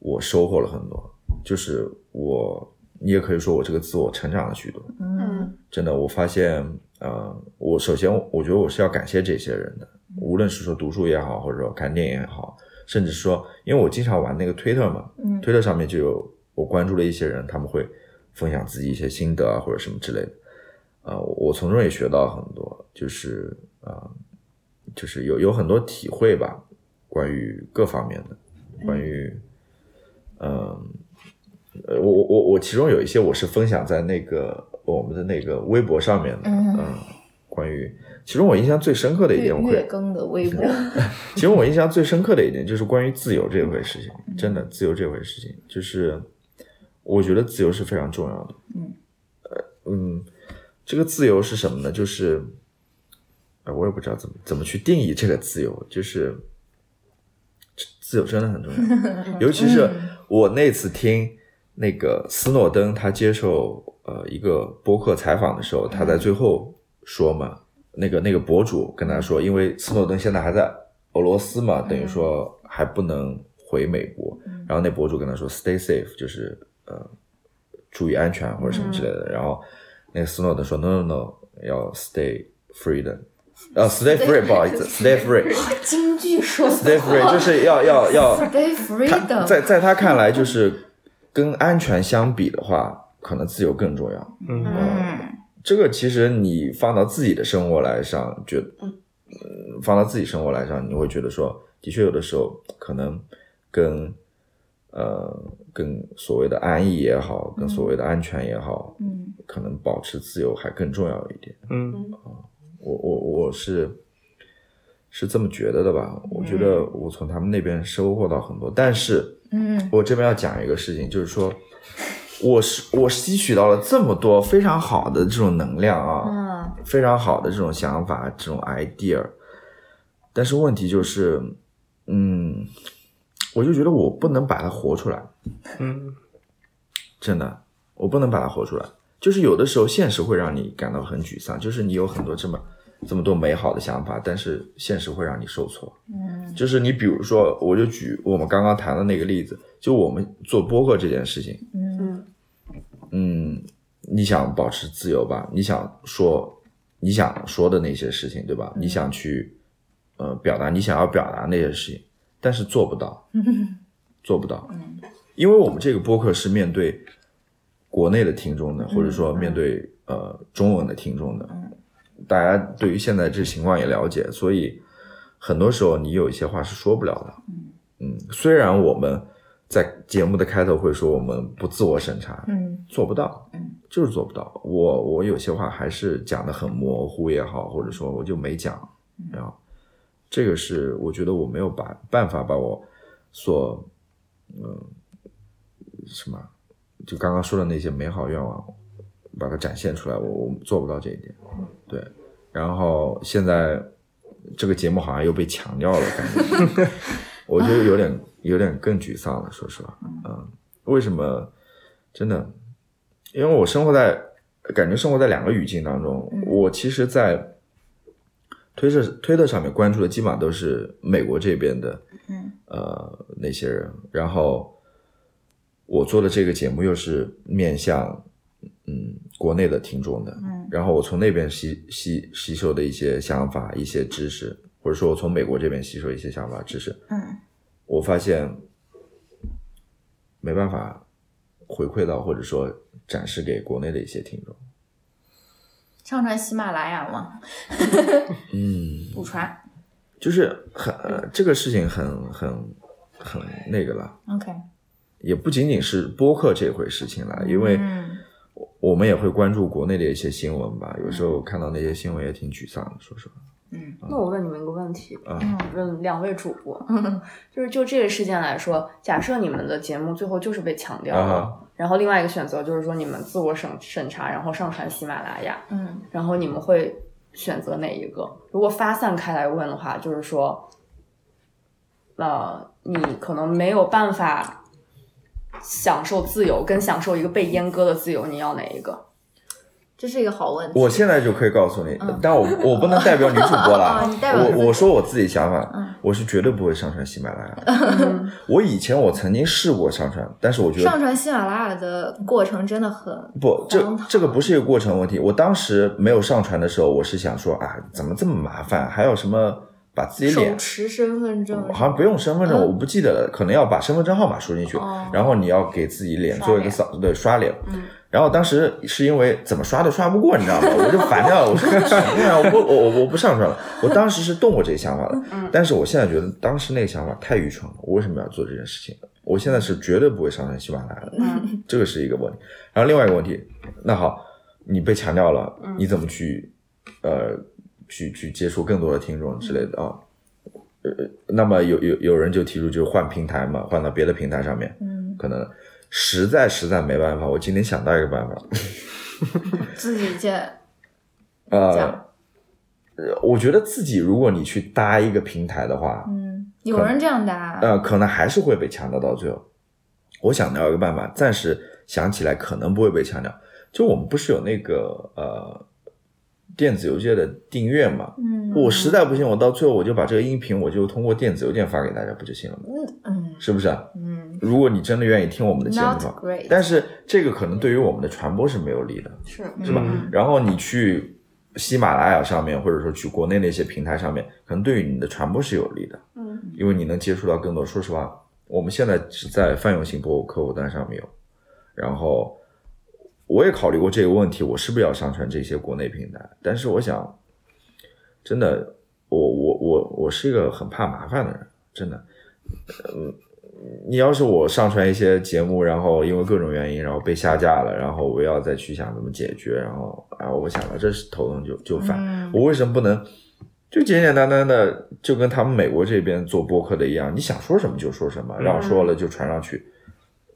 我收获了很多，就是我你也可以说我这个自我成长了许多。嗯真的，我发现，呃，我首先我觉得我是要感谢这些人的，无论是说读书也好，或者说看电影也好，甚至说，因为我经常玩那个推特嘛，嗯。推特上面就有我关注的一些人，他们会分享自己一些心得啊，或者什么之类的，呃，我从中也学到很多，就是呃，就是有有很多体会吧，关于各方面的，关于，嗯、呃，我我我我其中有一些我是分享在那个我们的那个微博上面的，嗯嗯，关于其中我印象最深刻的一点，我会，月更的微博，其实我印象最深刻的一点就是关于自由这回事情，真的自由这回事情，就是我觉得自由是非常重要的，嗯，呃，嗯，这个自由是什么呢？就是，呃，我也不知道怎么怎么去定义这个自由，就是自由真的很重要，尤其是我那次听那个斯诺登他接受呃一个播客采访的时候，他在最后说嘛，那个那个博主跟他说，因为斯诺登现在还在俄罗斯嘛，等于说还不能回美国，然后那博主跟他说 “stay safe”，就是呃注意安全或者什么之类的，然后那个斯诺登说 “no no no”，要 “stay freedom。呃、s t a y free，不好意思，stay free，stay 京剧说 free 就是要要要 stay freedom，在在他看来，就是跟安全相比的话，可能自由更重要。嗯。嗯。这个其实你放到自己的生活来上，觉嗯，放到自己生活来上，你会觉得说，的确有的时候可能跟呃跟所谓的安逸也好，跟所谓的安全也好，嗯。可能保持自由还更重要一点。嗯。我我我是是这么觉得的吧？我觉得我从他们那边收获到很多，但是嗯。我这边要讲一个事情，就是说，我是我吸取到了这么多非常好的这种能量啊，嗯。非常好的这种想法，这种 idea，但是问题就是，嗯，我就觉得我不能把它活出来，嗯。真的，我不能把它活出来。就是有的时候现实会让你感到很沮丧，就是你有很多这么这么多美好的想法，但是现实会让你受挫。嗯。就是你比如说，我就举我们刚刚谈的那个例子，就我们做播客这件事情，嗯。嗯嗯，你想保持自由吧？你想说你想说的那些事情，对吧？你想去呃表达你想要表达那些事情，但是做不到，做不到，因为我们这个播客是面对国内的听众的，或者说面对呃中文的听众的，大家对于现在这情况也了解，所以很多时候你有一些话是说不了的。嗯，虽然我们在节目的开头会说我们不自我审查，嗯做不到，嗯，就是做不到。我我有些话还是讲的很模糊也好，或者说我就没讲，然后这个是我觉得我没有把办法把我所嗯、什么就刚刚说的那些美好愿望把它展现出来，我我做不到这一点，对。然后现在这个节目好像又被强调了，感觉 我觉得有点有点更沮丧了，说实话，嗯，为什么？真的，因为我生活在感觉生活在两个语境当中，我其实，在推特推特上面关注的基本上都是美国这边的，嗯呃那些人，然后我做的这个节目又是面向嗯国内的听众的，嗯然后我从那边吸吸吸收的一些想法、一些知识，或者说我从美国这边吸收一些想法、知识，嗯我发现没办法回馈到或者说展示给国内的一些听众。上传喜马拉雅吗？嗯，不传。就是很、呃、这个事情很很很那个了，OK，也不仅仅是播客这回事情了，因为嗯我们也会关注国内的一些新闻吧，有时候看到那些新闻也挺沮丧的，说实话。嗯那我问你们一个问题，嗯、问两位主播，就是就这个事件来说，假设你们的节目最后就是被抢掉了，啊然后另外一个选择就是说你们自我审审查，然后上传喜马拉雅，嗯然后你们会选择哪一个？如果发散开来问的话，就是说，呃，你可能没有办法享受自由，跟享受一个被阉割的自由，你要哪一个？这是一个好问题。我现在就可以告诉你，嗯但我我不能代表女主播了 我我说我自己想法，嗯我是绝对不会上传喜马拉雅的。我以前我曾经试过上传，但是我觉得上传喜马拉雅的过程真的很不，这这个不是一个过程问题。我当时没有上传的时候，我是想说啊，怎么这么麻烦？还有什么把自己手脸持身份证，好像不用身份证，嗯我不记得了，可能要把身份证号码输进去，哦然后你要给自己脸做一个扫，对，刷脸。嗯然后当时是因为怎么刷都刷不过，你知道吗？我就烦掉了，我说什么呀？我不我我我不上传了。我当时是动过这个想法的，嗯但是我现在觉得当时那个想法太愚蠢了。我为什么要做这件事情？我现在是绝对不会上传喜马拉雅的，嗯这个是一个问题。然后另外一个问题，那好，你被强调了，嗯你怎么去呃去去接触更多的听众之类的啊？呃，那么有有有人就提出就换平台嘛，换到别的平台上面，嗯，可能实在实在没办法，我今天想到一个办法，自己建 呃我觉得自己如果你去搭一个平台的话，嗯，有人这样搭，呃，可能还是会被强调到最后。我想到一个办法，暂时想起来可能不会被强调。就我们不是有那个呃电子邮件的订阅嘛？嗯，我实在不行，我到最后我就把这个音频我就通过电子邮件发给大家，不就行了吗？嗯是不是啊？嗯如果你真的愿意听我们的节目的话，但是这个可能对于我们的传播是没有利的。是是吧？嗯然后你去喜马拉雅上面，或者说去国内那些平台上面，可能对于你的传播是有利的，嗯，因为你能接触到更多。说实话，我们现在只在泛用型博客客户端上面有，然后我也考虑过这个问题，我是不是要上传这些国内平台？但是我想，真的，我我我我是一个很怕麻烦的人，真的，嗯。你要是我上传一些节目，然后因为各种原因，然后被下架了，然后我要再去想怎么解决，然后啊，我想了，这是头疼就就烦。嗯我为什么不能就简简单单的就跟他们美国这边做播客的一样，你想说什么就说什么，然后说了就传上去，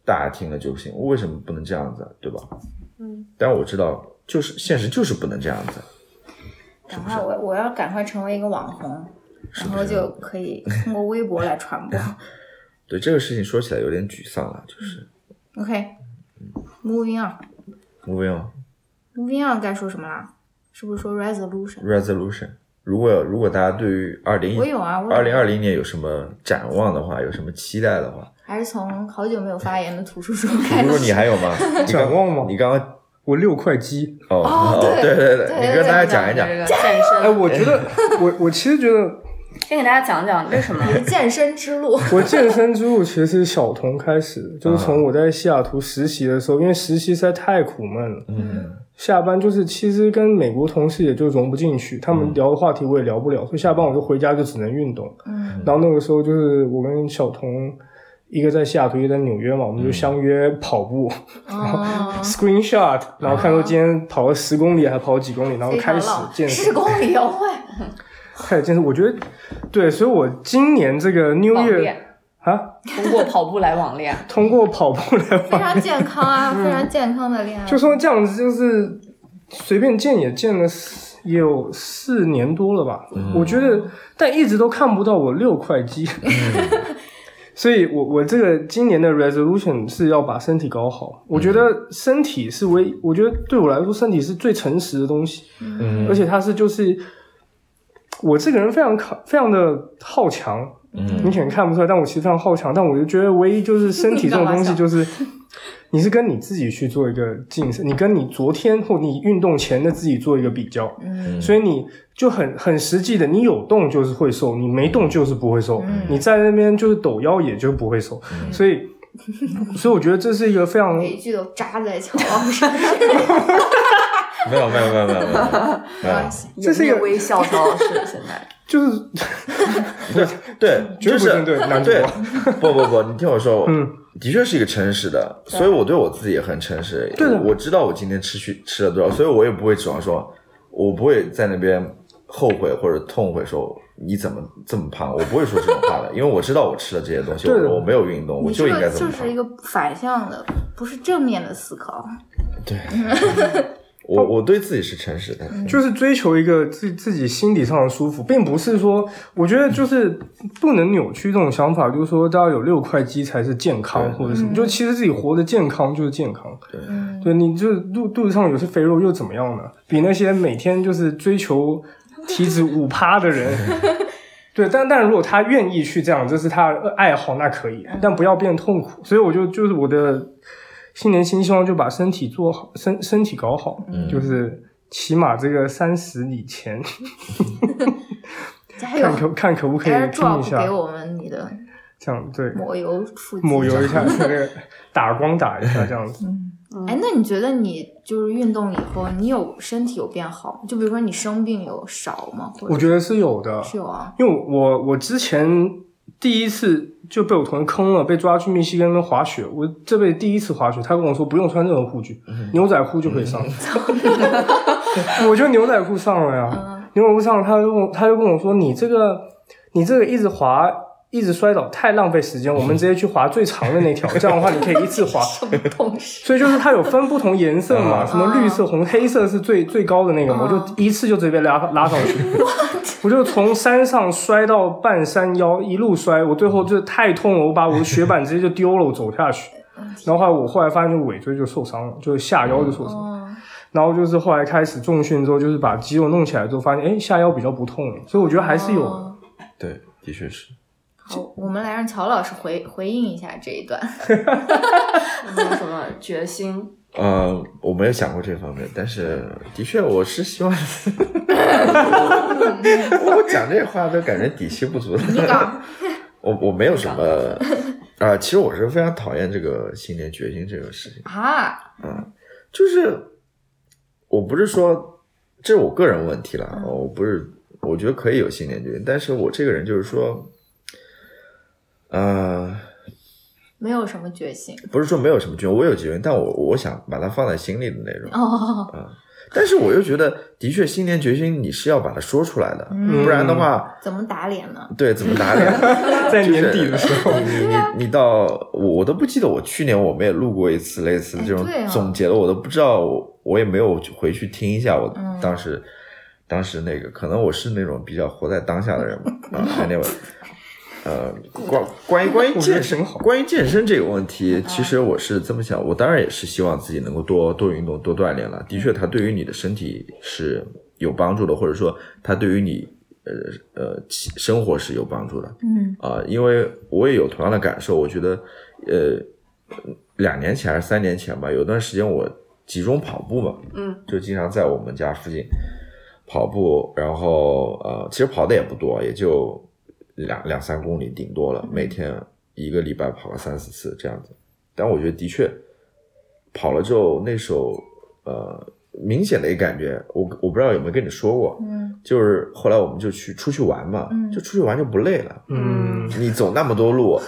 大家听了就行。我为什么不能这样子，对吧？嗯，但我知道，就是现实就是不能这样子。赶快我我要赶快成为一个网红，然后就可以通过微博来传播。对这个事情说起来有点沮丧了，就是 OK，moving on。moving on Moving on 该说什么啦？是不是说 resolution？resolution。如果如果大家对于二零我有啊，二零二零年有什么展望的话，有什么期待的话，还是从好久没有发言的图书说开如果你。还有吗？展望吗你刚刚我六块肌，哦哦对对对你跟大家讲一讲这。个健身，哎，我觉得我我其实觉得先给大家讲讲为什么你的健身之路，我健身之路其实是小童开始，就是从我在西雅图实习的时候，因为实习实在太苦闷了，嗯下班就是其实跟美国同事也就融不进去，他们聊的话题我也聊不了，所以下班我就回家就只能运动。嗯然后那个时候就是我跟小童，一个在西雅图，一个在纽约嘛，我们就相约跑步、然后，screenshot，然后看说今天跑了十公里还跑了几公里，然后开始健身。十，公里哦，会开始健身。我觉得对，所以我今年这个 New Year，啊，通过跑步来网恋，通过跑步来网非常健康啊，非常健康的恋爱。就说这样子，就是随便见也见了四也有四年多了吧。我觉得，但一直都看不到我六块肌。所以我我这个今年的 resolution 是要把身体搞好。我觉得身体是唯，我觉得对我来说，身体是最诚实的东西，嗯。而且它是就是我这个人非常考非常的好强，嗯明显看不出来，但我其实非常好强。但我就觉得唯一就是身体这种东西，就是 你是跟你自己去做一个竞赛，你跟你昨天或你运动前的自己做一个比较，嗯所以你就很很实际的，你有动就是会瘦，你没动就是不会瘦，嗯你在那边就是抖腰也就不会瘦，所以。所以我觉得这是一个非常每一句都扎在乔老师身上。没有没有没有没有没有 没有，这是一个微笑，乔老师现在就是对 对，就是绝不针对男主对播，不不不，你听我说，嗯。的确是一个诚实的，所以我对我自己也很诚实。对的。我知道我今天吃去吃了多少，所以我也不会指望说，我不会在那边后悔或者痛悔说你怎么这么胖，我不会说这种话的，因为我知道我吃了这些东西，我我没有运动，我就应该这么胖就是一。个反向的，不是正面的思考。对，我我对自己是诚实的。就是追求一个自自己心理上的舒服，并不是说，我觉得就是不能扭曲这种想法，就是说大家有六块肌才是健康或者什么，就其实自己活得健康就是健康。对，对，你就肚肚子上有些肥肉又怎么样呢？比那些每天就是追求体脂五趴的人。对，但但如果他愿意去这样，这是他的爱好，那可以，但不要变痛苦。所以我就就是我的新年新希望，就把身体做好，身身体搞好，嗯就是起码这个三十以前，加油看！可看可不可以听一下给，我们你的这样对，抹油触及抹油一下，那个打光打一下，这样子。哎，那你觉得你就是运动以后，你有身体有变好吗？就比如说你生病有少吗？我觉得是有的，是有啊。因为我我之前第一次就被我同学坑了，被抓去密西根滑雪。我这辈子第一次滑雪，他跟我说不用穿任何护具，牛仔裤就可以上。我就牛仔裤上了呀，牛仔裤上了，他就跟我他就跟我说：“你这个你这个一直滑一直摔倒太浪费时间，我们直接去滑最长的那条，这样的话你可以一次滑。”什么东西？所以就是它有分不同颜色嘛，嗯什么绿色、红、黑色是最最高的那个嘛，我就一次就直接被拉拉上去，我就从山上摔到半山腰，一路摔，我最后就是太痛了，我把我的雪板直接就丢了，我走下去，然后后来我后来发现就尾椎就受伤了，就是下腰就受伤，哦，然后就是后来开始重训之后，就是把肌肉弄起来之后，发现哎下腰比较不痛了，所以我觉得还是有对，的确是。好，我们来让乔老师回回应一下这一段。有什么决心？呃，我没有想过这方面，但是的确，我是希望 我讲这话都感觉底气不足我我没有什么啊、其实我是非常讨厌这个新年决心这个事情，啊，嗯就是我不是说这是我个人问题了，我不是我觉得可以有新年决心，但是我这个人就是说，呃，没有什么决心。不是说没有什么决心，我有决心，但我我想把它放在心里的那种。哦，但是我又觉得，的确，新年决心你是要把它说出来的，嗯不然的话，怎么打脸呢？对，怎么打脸？在年底的时候，你你你你到我我都不记得，我去年我们也录过一次类似的这种总结了，我都不知道，我我也没有回去听一下我嗯当时、当时那个，可能我是那种比较活在当下的人吧。啊，anyway，呃，关关于关于健身好关于健身这个问题，其实我是这么想，我当然也是希望自己能够多多运动、多锻炼了。的确，它对于你的身体是有帮助的，或者说它对于你呃呃生活是有帮助的。嗯啊、因为我也有同样的感受，我觉得，呃，两年前还是三年前吧，有段时间我集中跑步嘛，嗯，就经常在我们家附近跑步，然后呃，其实跑的也不多，也就两两三公里顶多了，每天一个礼拜跑个三四次这样子。但我觉得的确跑了之后，那时候呃，明显的一个感觉，我我不知道有没有跟你说过，嗯就是后来我们就去出去玩嘛，嗯就出去玩就不累了。嗯，你走那么多路，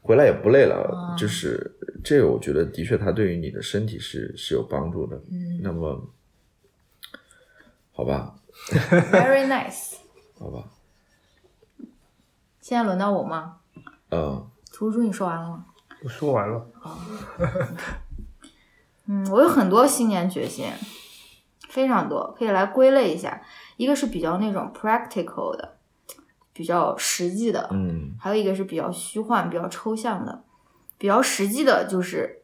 回来也不累了，啊就是这个，我觉得的确它对于你的身体是是有帮助的。嗯那么，好吧，，very nice。好吧，现在轮到我吗？嗯，图书你说完了吗？我说完了。嗯，我有很多新年决心，非常多，可以来归类一下。一个是比较那种 practical 的，比较实际的，嗯还有一个是比较虚幻、比较抽象的。比较实际的就是，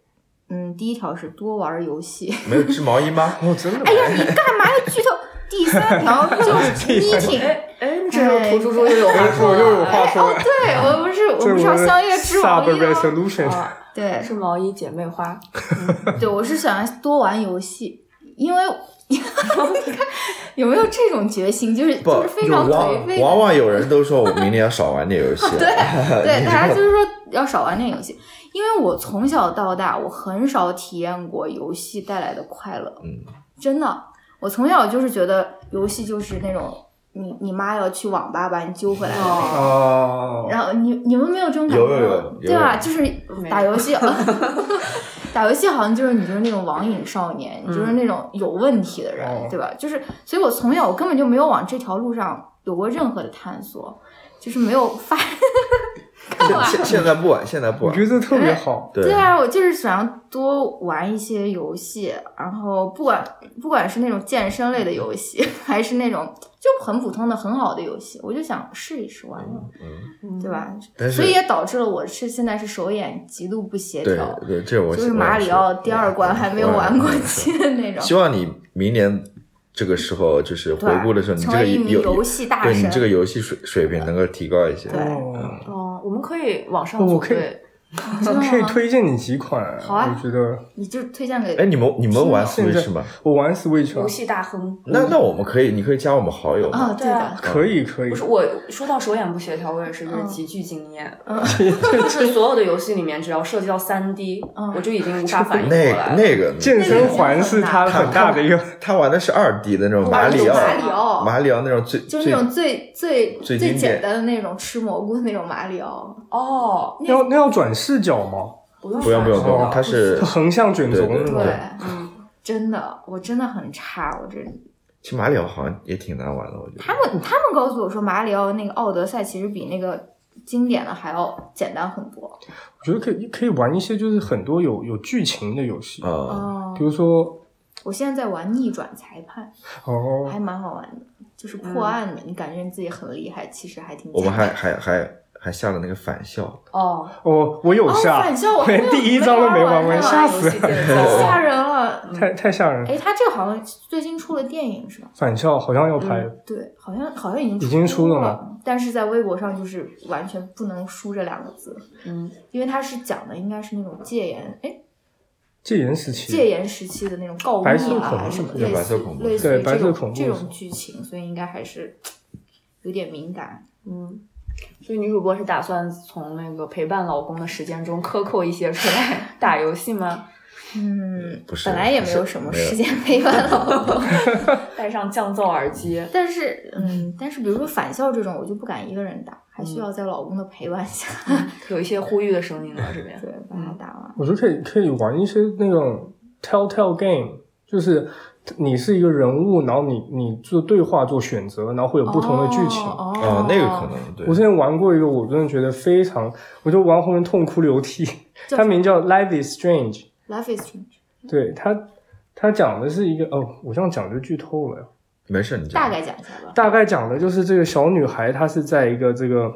嗯，第一条是多玩游戏。没有织毛衣吗？哦，真的吗？哎呀，你干嘛要剧透？第三条 就是 meeting。哎，这时候图叔叔又有话说又有话说。哦，对我不是，我不是要相约织毛衣吗对。是毛衣姐妹花，对，我是想多玩游戏，因为 你看有没有这种决心，就是就是非常往颓废。往往有人都说我明年要少玩点游戏。对 对，大家就是说要少玩点游戏，因为我从小到大我很少体验过游戏带来的快乐，嗯，真的，我从小就是觉得游戏就是那种你你妈要去网吧把你揪回来的那种。哦，然后你你们没有这种感觉吗？有有有有对吧？就是打游戏，打游戏好像就是你就是那种网瘾少年，你就是那种有问题的人，哦对吧？就是，所以我从小我根本就没有往这条路上有过任何的探索，就是没有发。干嘛？现现在不玩，现在不玩我觉。得特别好。对对啊，我就是想要多玩一些游戏，然后不管不管是那种健身类的游戏，还是那种就很普通的很好的游戏，我就想试一试玩玩，嗯，对吧？但是所以也导致了我是现在是手眼极度不协对调，对，这我就是马里奥第二关还没有玩过去的那种。希望你明年这个时候就是回顾的时候，你这个游戏大神对你这个游戏水水平能够提高一些。对我们可以往上我可以组队？可以推荐你几款，好啊我觉得你就推荐给哎，你们你们玩 Switch 吗？我玩 Switch 啊游戏大亨。那那我们可以，你可以加我们好友。啊，对的可以可以不，是我说到手眼不协调，我也是就是嗯极具经验。就是所有的游戏里面，只要涉及到三 D，嗯我就已经无法反应过那来。那个 健身环是他很大的一个，他玩的是二 D 的那种马里奥，马里奥马里奥那种最就是那种最最最简单的那种吃蘑菇的那种马里奥。哦，那要那要转视角吗？不用不用不用不用，哦它是它 横向卷轴那种对，嗯，真的，我真的很差，我真的。其实马里奥好像也挺难玩的，我觉得。他们他们告诉我说，马里奥那个奥德赛其实比那个经典的还要简单很多。我觉得可以可以玩一些就是很多有有剧情的游戏，啊，哦比如说我现在在玩逆转裁判，哦还蛮好玩的，就是破案的，你感觉你自己很厉害，其实还挺。我们还还还还下了那个返校，哦，哦，我有哦下，返校我 连第一章都没玩完，吓死吓人了。太 太吓人了。哎，他这个好像最近出了电影是吧？返校好像要拍，对，好像好像已经已经出了了吗，但是在微博上就是完全不能输这两个字，嗯，因为他是讲的应该是那种戒严，哎，戒严时期，戒严时期的那种告密白色啊，还是什么对类似白色恐怖类似对白色于这种恐怖这种剧情，所以应该还是有点敏感。嗯，所以女主播是打算从那个陪伴老公的时间中克扣一些出来打游戏吗？嗯，不是本来也没有什么时间陪伴老公，戴上降噪耳机，但是嗯，但是比如说返校这种，我就不敢一个人打，还需要在老公的陪伴下，有一些呼吁的声音了，这边。对，把它打完。我觉得可以可以玩一些那种 telltale game，就是你是一个人物，然后你你做对话做选择，然后会有不同的剧情。哦，啊，那个可能对我。之前玩过一个，我真的觉得非常，我就玩后面痛哭流涕。叫它名叫 Life is Strange，Life is Strange，对它它讲的是一个哦，我这样讲就剧透了呀。没事，你讲大概讲一下吧。大概讲的就是这个小女孩，她是在一个这个，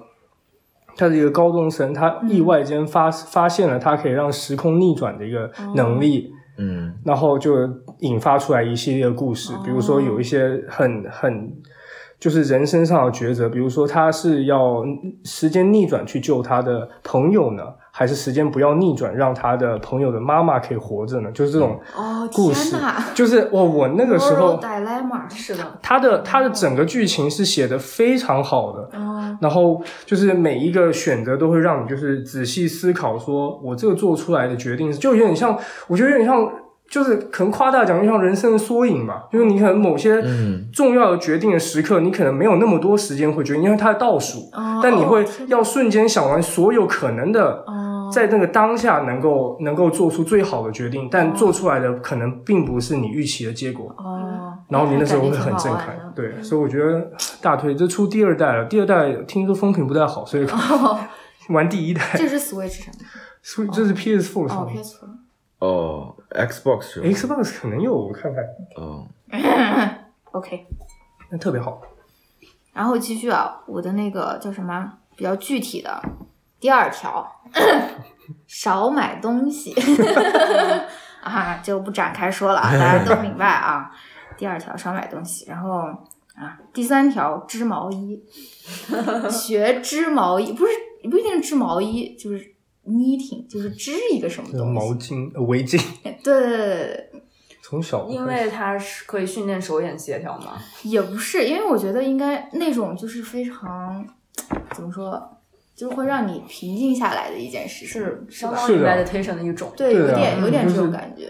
她是一个高中生，她意外间发、发现了她可以让时空逆转的一个能力，嗯。然后就引发出来一系列的故事，比如说有一些很很就是人生上的抉择，比如说他是要时间逆转去救他的朋友呢，还是时间不要逆转，让他的朋友的妈妈可以活着呢？就是这种哦，故事！就是我我那个时候是的，他的他的整个剧情是写的非常好的，哦，然后就是每一个选择都会让你就是仔细思考，说我这个做出来的决定，就有点像，我觉得有点像，就是可能夸大讲，就像人生的缩影吧。就是你可能某些嗯。重要的决定的时刻，你可能没有那么多时间会决定，因为它的倒数，哦但你会要瞬间想完所有可能的。哦。在那个当下能够能够做出最好的决定，但做出来的可能并不是你预期的结果。哦，然后你那时候会很震撼对，所以我觉得大推这出第二代了，第二代听说风评不太好，所以哦，玩第一代，这是 Switch 上的所以这是 PS4 哦上面，PS4。哦，Xbox 是吧？，Xbox 可能有，我看看，嗯，OK，那特别好。然后继续啊，我的那个叫什么比较具体的第二条，少买东西 啊，就不展开说了，啊，大家都明白啊。第二条少买东西，然后啊，第三条织毛衣，学织毛衣不是不一定是织毛衣，就是 knitting，就是织一个什么东西毛。巾、呃围巾，对对对对对，从小因为它是可以训练手眼协调嘛。也不是，因为我觉得应该那种就是非常怎么说，就是会让你平静下来的一件事情，是？相当于 meditation 的一种。对，有点有点这种就是感觉。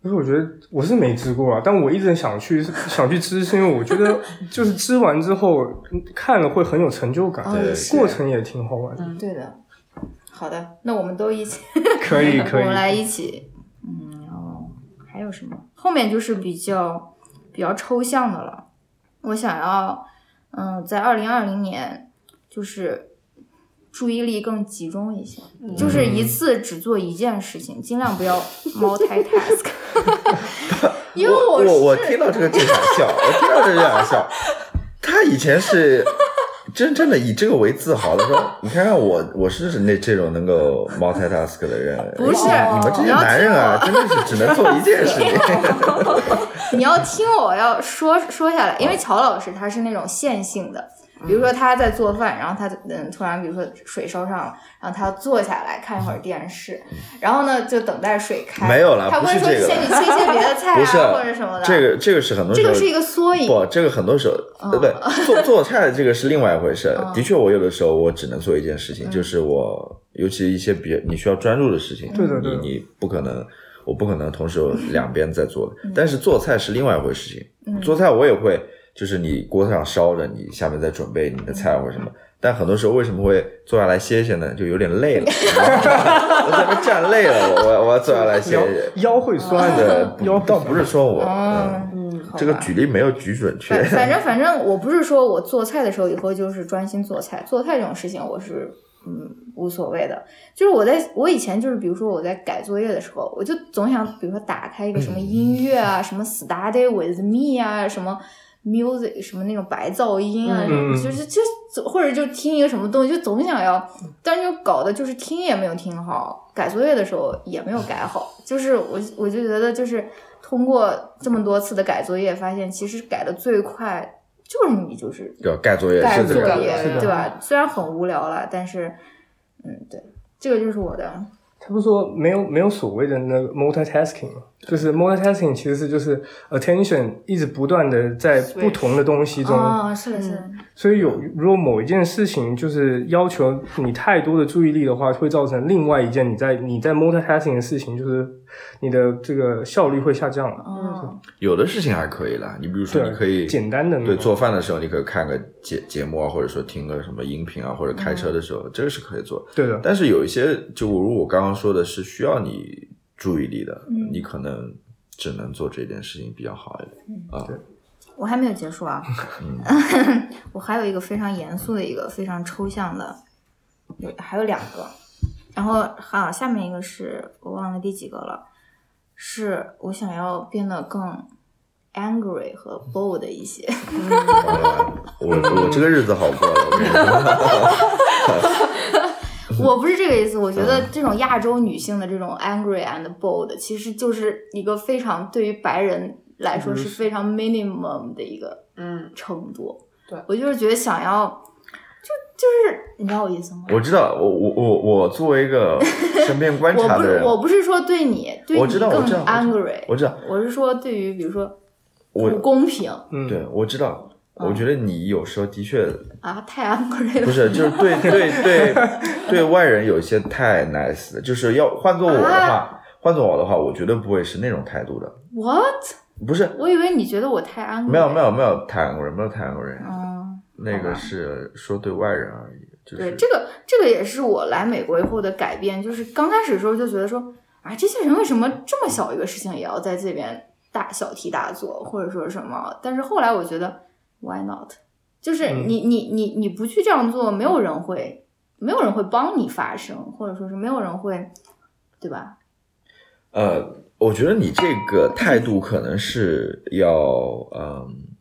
不是我觉得我是没织过啊，但我一直想去 想去织，是因为我觉得就是织完之后看了会很有成就感，哦过程也挺好玩的。对的。好的，那我们都一起，可以 可以我们，来一起，嗯，然后还有什么？后面就是比较比较抽象的了。我想要，嗯，在二零二零年，就是注意力更集中一些，就是一次只做一件事情，尽量不要 multitask。因为我是我我听到这个就想笑，我听到这个就想笑。他以前是真正的以这个为自豪的说，你看看我，我是那这种能够 multitask 的人。不是你们这些男人啊，真的是只能做一件事情。你要听我要说说下来，因为乔老师他是那种线性的，比如说他在做饭，然后他嗯突然比如说水烧上了，然后他要坐下来看一会儿电视，然后呢就等待水开。没有了他会说不是这个先你切切别的菜 不是啊或者什么的。这个这个是很多时候这个是一个缩影。不，这个很多时候，呃，不，做做菜这个是另外一回事。嗯的确，我有的时候我只能做一件事情，就是我，尤其一些比你需要专注的事情，对的对你你不可能，我不可能同时有两边在做的。嗯但是做菜是另外一回事情，做菜我也会，就是你锅上烧着，你下面在准备你的菜或者什么。但很多时候为什么会坐下来歇歇呢？就有点累了，我在那站累了，我我我要坐下来歇歇。腰会酸的，，腰倒不是说我，嗯嗯，好这个举例没有举准确反。反正 反正我不是说我做菜的时候以后就是专心做菜，做菜这种事情我是嗯无所谓的。就是我在我以前就是比如说我在改作业的时候，我就总想比如说打开一个什么音乐啊，什么 Study with me 啊，什么 music 什么那种白噪音啊，嗯就是就或者就听一个什么东西，就总想要，但是就搞的就是听也没有听好，改作业的时候也没有改好，就是我我就觉得就是通过这么多次的改作业，发现其实改的最快就是你就是要改作业改作是这个，业，对吧？虽然很无聊了，但是嗯，对，这个就是我的他不是说没有没有所谓的那个 multitasking 吗？就是 multitasking 其实是就是 attention 一直不断的在不同的东西中，哦，是的，是的，所以有如果某一件事情就是要求你太多的注意力的话，会造成另外一件你在你在 multitasking 的事情，就是你的这个效率会下降了。嗯，有的事情还可以啦。你比如说，你可以简单的对做饭的时候，你可以看个节节目啊，或者说听个什么音频啊，或者开车的时候，这个是可以做。对的，但是有一些，就如我刚刚说的，是需要你注意力的，嗯你可能只能做这件事情比较好一点啊。我还没有结束啊，我还有一个非常严肃的一个非常抽象的，有还有两个，然后好、下面一个是我忘了第几个了，是我想要变得更 angry 和 bold 一些。我我这个日子好过。我不是这个意思，我觉得这种亚洲女性的这种 angry and bold，其实就是一个非常对于白人来说是非常 minimum 的一个嗯，程度。对我就是觉得想要，就就是你知道我意思吗？我知道，我我我我作为一个 身边观察的人，我不是说对你对我你更知道我知道我知道 angry，我知道，我是说对于比如说我不公平嗯，对我知道，嗯我觉得你有时候的确啊，太 angry 了。不是，就是对 对对对外人有一些太 nice，了就是要换做我的啊话，换做我的话，我绝对不会是那种态度的。What？不是，我以为你觉得我太 angry。没有没有没有太 angry，，没有太安国人，嗯，那个是说对外人而已，就是对，这个这个也是我来美国以后的改变，就是刚开始的时候就觉得说，啊，这些人为什么这么小一个事情也要在这边大小题大做，或者说什么？但是后来我觉得，why not？就是嗯你、你你你不去这样做，没有人会，没有人会帮你发声，或者说是没有人会，对吧？呃，我觉得你这个态度可能是要嗯。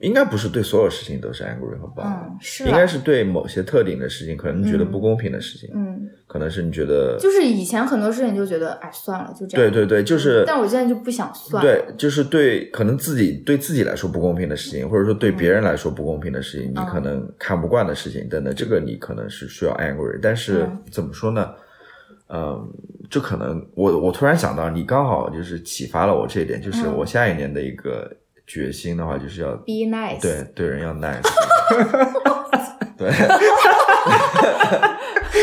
应该不是对所有事情都是 angry 和 b 嗯，是啦应该是对某些特定的事情，可能你觉得不公平的事情，嗯，可能是你觉得就是以前很多事情就觉得，哎，算了，就这样。对对对，就是但我现在就不想算了。对，就是对可能自己对自己来说不公平的事情，或者说对别人来说不公平的事情，你可能看不惯的事情等等，这个你可能是需要 angry。但是嗯怎么说呢？嗯，就可能我我突然想到，你刚好就是启发了我这一点，就是嗯我下一年的一个决心的话，就是要 Be nice。对对人要 nice。对，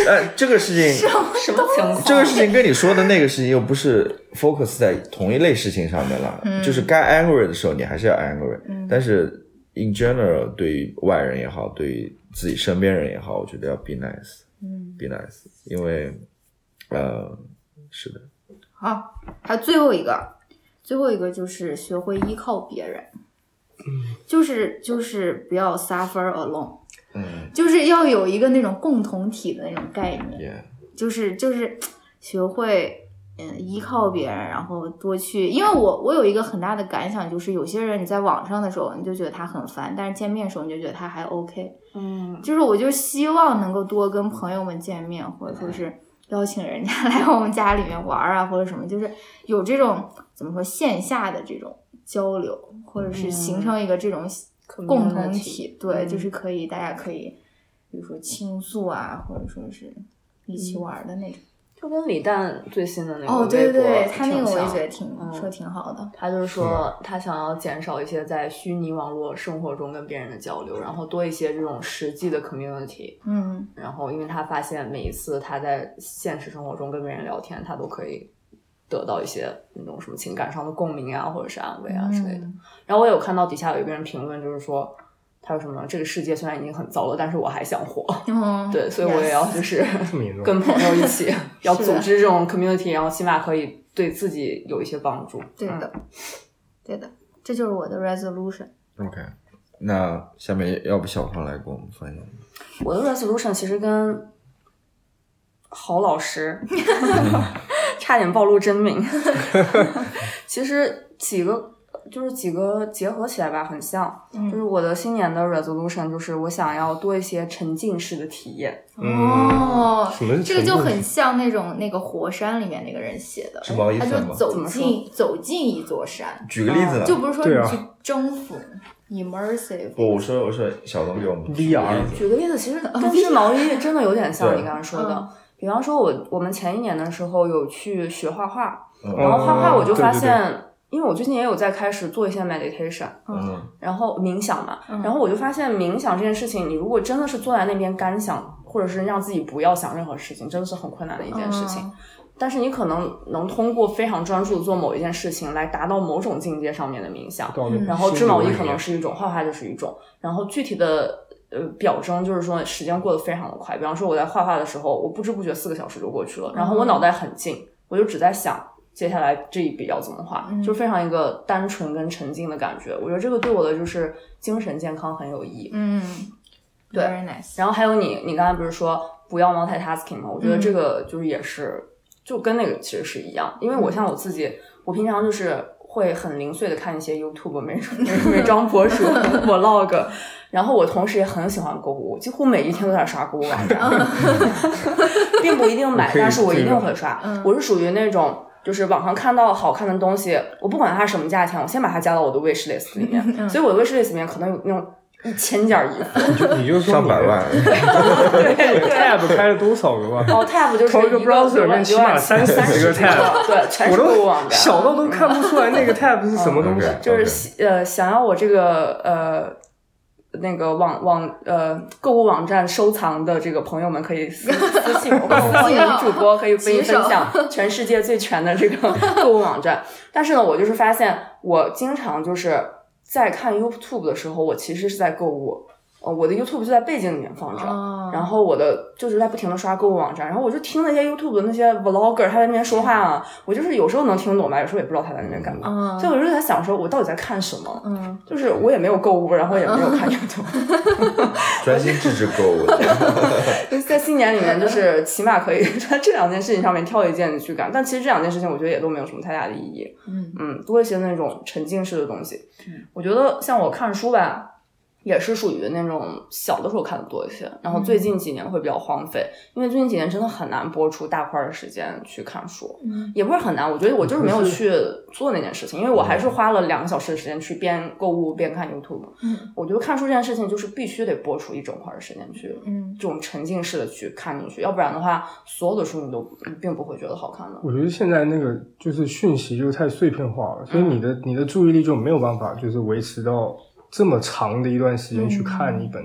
呃，这个事情什么情况？这个事情跟你说的那个事情又不是 focus 在同一类事情上面了，嗯。就是该 angry 的时候你还是要 angry，、嗯。但是 in general 对于外人也好，对于自己身边人也好，我觉得要 be nice，嗯，be nice，因为呃是的，好，还有最后一个，最后一个就是学会依靠别人，就是就是不要 suffer alone，嗯。就是要有一个那种共同体的那种概念，就是就是学会嗯依靠别人，然后多去，因为我我有一个很大的感想，就是有些人你在网上的时候你就觉得他很烦，但是见面的时候你就觉得他还 OK，嗯，就是我就希望能够多跟朋友们见面，或者说是邀请人家来我们家里面玩啊，或者什么，就是有这种怎么说线下的这种交流，或者是形成一个这种共同体，对，嗯就是可以大家可以，比如说倾诉啊，或者说是一嗯起玩的那种。就跟李诞最新的那个哦，对对对，微博他那个我也觉得挺嗯说挺好的。他就是说，他想要减少一些在虚拟网络生活中跟别人的交流，然后多一些这种实际的 community。嗯然后，因为他发现每一次他在现实生活中跟别人聊天，他都可以得到一些那种什么情感上的共鸣啊，或者是安慰啊之类的。嗯然后我有看到底下有一个人评论，就是说他说什么这个世界虽然已经很糟了，但是我还想活。嗯，对，所以我也要就是跟朋友一起 要组织这种 community，然后起码可以对自己有一些帮助。嗯对的，对的，这就是我的 resolution。OK，那下面要不小胖来给我们分享？我的 resolution 其实跟郝老师 差点暴露真名，其实几个就是几个结合起来吧，很像。嗯就是我的新年的 resolution 就是我想要多一些沉浸式的体验。哦，这个就很像那种那个火山里面那个人写的，是毛衣他就走怎么说进走进一座山，举个例子呢？就不是说你去征服，immersive。不，我说我说小东给我们举 VR 个例子举个例子，其实跟织毛衣真的有点像你刚刚说的嗯。比方说我，我们前一年的时候有去学画画，嗯然后画画我就发现，因为我最近也有在开始做一些 meditation，嗯然后冥想嘛，嗯然后我就发现冥想这件事情，你如果真的是坐在那边干想，或者是让自己不要想任何事情，真的是很困难的一件事情。嗯但是你可能能通过非常专注地做某一件事情，来达到某种境界上面的冥想。然后织毛衣可能是一种，画画就是一种。然后具体的呃表征就是说时间过得非常的快。比方说我在画画的时候，我不知不觉四个小时就过去了，然后我脑袋很静，我就只在想接下来这一笔要怎么画，嗯就非常一个单纯跟沉静的感觉。我觉得这个对我的就是精神健康很有益。嗯，对，very nice。然后还有你，你刚才不是说不要 multitasking 吗？我觉得嗯这个就是也是，就跟那个其实是一样。因为我像我自己，我平常就是会很零碎的看一些 YouTube 美美美妆博主 vlog，然后我同时也很喜欢购物，几乎每一天都在刷购物网站，并不一定买，但是我一定会刷。嗯我是属于那种。就是网上看到好看的东西，我不管它什么价钱，我先把它加到我的 wish list 里面。嗯 所以我的 wish list 里面可能有那种一千件衣服，你就你就说上百万，tab 开了多少个吧？哦，tab 就是同一个 browser 里面起码三30十个 tab 对，全我是购物都网站，小到都看不出来那个 tab 是什么东西。就是呃想要我这个呃那个网网呃购物网站收藏的这个朋友们可以私私信我，或私信女主播可以分享全世界最全的这个 购物网站。但是呢，我就是发现我经常就是在看 YouTube 的时候，我其实是在购物。呃，我的 YouTube 就在背景里面放着，哦然后我的就是在不停的刷购物网站，然后我就听那些 YouTube 的那些 Vlogger 他在那边说话啊，我就是有时候能听懂吧，有时候也不知道他在那边干嘛，嗯所以我就在想说，我到底在看什么？嗯，就是我也没有购物，然后也没有看 YouTube，专心致志购物。就是在新年里面，就是起码可以在这两件事情上面挑一件去干。但其实这两件事情，我觉得也都没有什么太大的意义。嗯嗯，多一些那种沉浸式的东西。我觉得像我看书吧，也是属于那种小的时候看的多一些，然后最近几年会比较荒废，因为最近几年真的很难播出大块儿的时间去看书。嗯也不是很难，我觉得我就是没有去做那件事情，因为我还是花了两个小时的时间去边购物边看 YouTube。嗯，我觉得看书这件事情就是必须得播出一整块儿的时间去，嗯这种沉浸式的去看进去，要不然的话，所有的书你都并不会觉得好看的。我觉得现在那个就是讯息就太碎片化了，所以你的你的注意力就没有办法就是维持到这么长的一段时间去看一本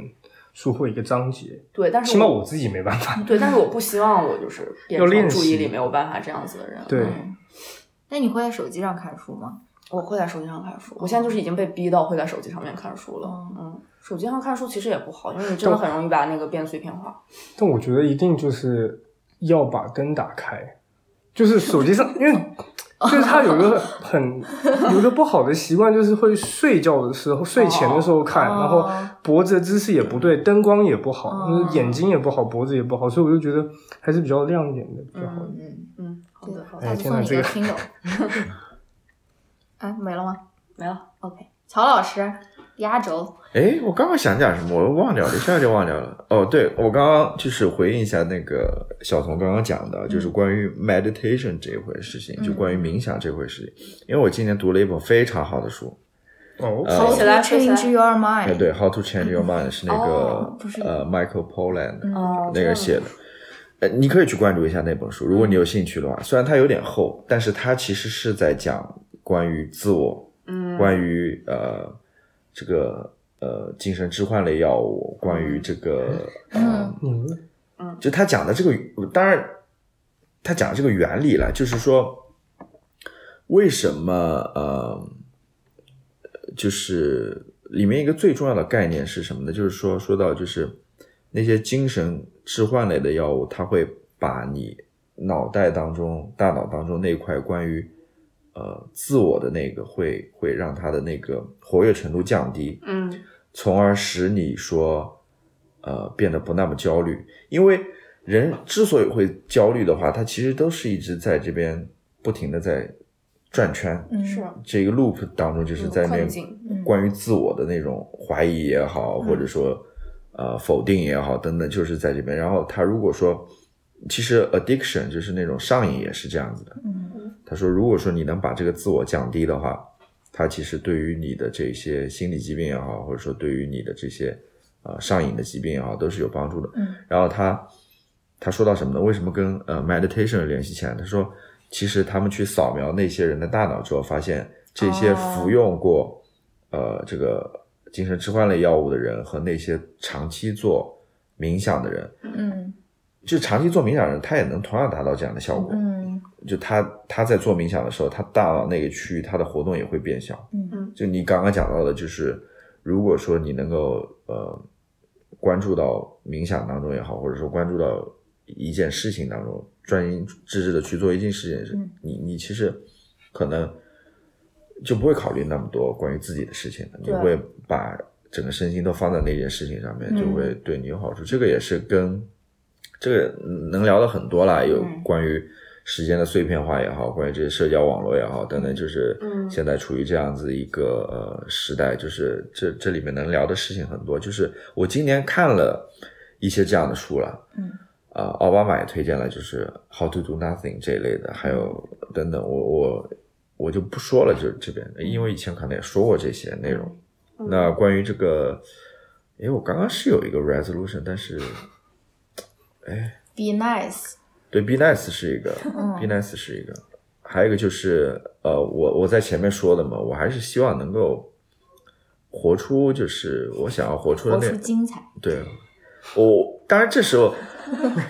书或一个章节，对，但是起码我自己没办法。对，但是我不希望我就是 变成要练注意力没有办法这样子的人。对嗯那你会在手机上看书吗？我会在手机上看书，我现在就是已经被逼到会在手机上面看书了。哦嗯，手机上看书其实也不好，因为你真的很容易把那个变碎片化。但我觉得一定就是要把灯打开，就是手机上，因为就是他有一个很 有一个不好的习惯，就是会睡觉的时候、睡前的时候看，哦然后脖子的姿势也不对，灯光也不好，哦就是眼睛也不好，脖子也不好，所以我就觉得还是比较亮一点的比较好。嗯，嗯，好的，好的，哎下次送你个天哪这个 Kindle。哎，没了吗没了。？OK，乔老师，压轴。哎，我刚刚想讲什么，我忘掉了，一下就忘掉了。哦，对，我刚刚就是回应一下那个小童刚刚讲的，就是关于 meditation 这一回事情，就关于冥想这回事情。因为我今年读了一本非常好的书，How to change your 哎，mind？对，《How to Change Your Mind》是那个、哦不是呃 Michael Pollan 哦，那个写的。呃，你可以去关注一下那本书，如果你有兴趣的话。虽然它有点厚，但是它其实是在讲关于自我，嗯，关于呃这个呃精神置换类药物，关于这个嗯嗯，就他讲的这个，当然他讲这个原理了，就是说为什么呃，就是里面一个最重要的概念是什么呢？就是说说到就是那些精神置换类的药物，它会把你脑袋当中、大脑当中那块关于呃自我的那个会会让他的那个活跃程度降低，嗯从而使你说，呃，变得不那么焦虑。因为人之所以会焦虑的话，他其实都是一直在这边不停的在转圈，嗯是这个 loop 当中就是在那关于自我的那种怀疑也好，或者说呃否定也好等等，就是在这边。然后他如果说，其实 addiction 就是那种上瘾也是这样子的。嗯他说，如果说你能把这个自我降低的话，它其实对于你的这些心理疾病也好，或者说对于你的这些呃上瘾的疾病也好，都是有帮助的。嗯，然后他他说到什么呢？为什么跟呃 meditation 联系起来？他说，其实他们去扫描那些人的大脑之后，发现这些哦服用过、呃这个精神置换类药物的人和那些长期做冥想的人，嗯就长期做冥想的人，他也能同样达到这样的效果。嗯就他他在做冥想的时候，他大脑那个区域他的活动也会变小。嗯嗯就你刚刚讲到的，就是如果说你能够呃关注到冥想当中也好，或者说关注到一件事情当中，专心致志的去做一件事情，嗯你你其实可能就不会考虑那么多关于自己的事情了，你会把整个身心都放在那件事情上面，嗯就会对你有好处。这个也是跟这个能聊的很多啦，有嗯关于时间的碎片化也好，关于这些社交网络也好等等，就是嗯现在处于这样子一个呃时代，就是这这里面能聊的事情很多。就是我今年看了一些这样的书了，嗯，啊、奥巴马也推荐了，就是《How to Do Nothing》这一类的，还有等等，我我我就不说了，就这边，因为以前可能也说过这些内容。嗯那关于这个，诶，我刚刚是有一个 resolution，但是 哎，be nice。对，be nice 是一个、嗯 b e nice 是一个，还有一个就是呃，我我在前面说的嘛，我还是希望能够活出就是我想要活出的活那出精彩。对，我当然这时候，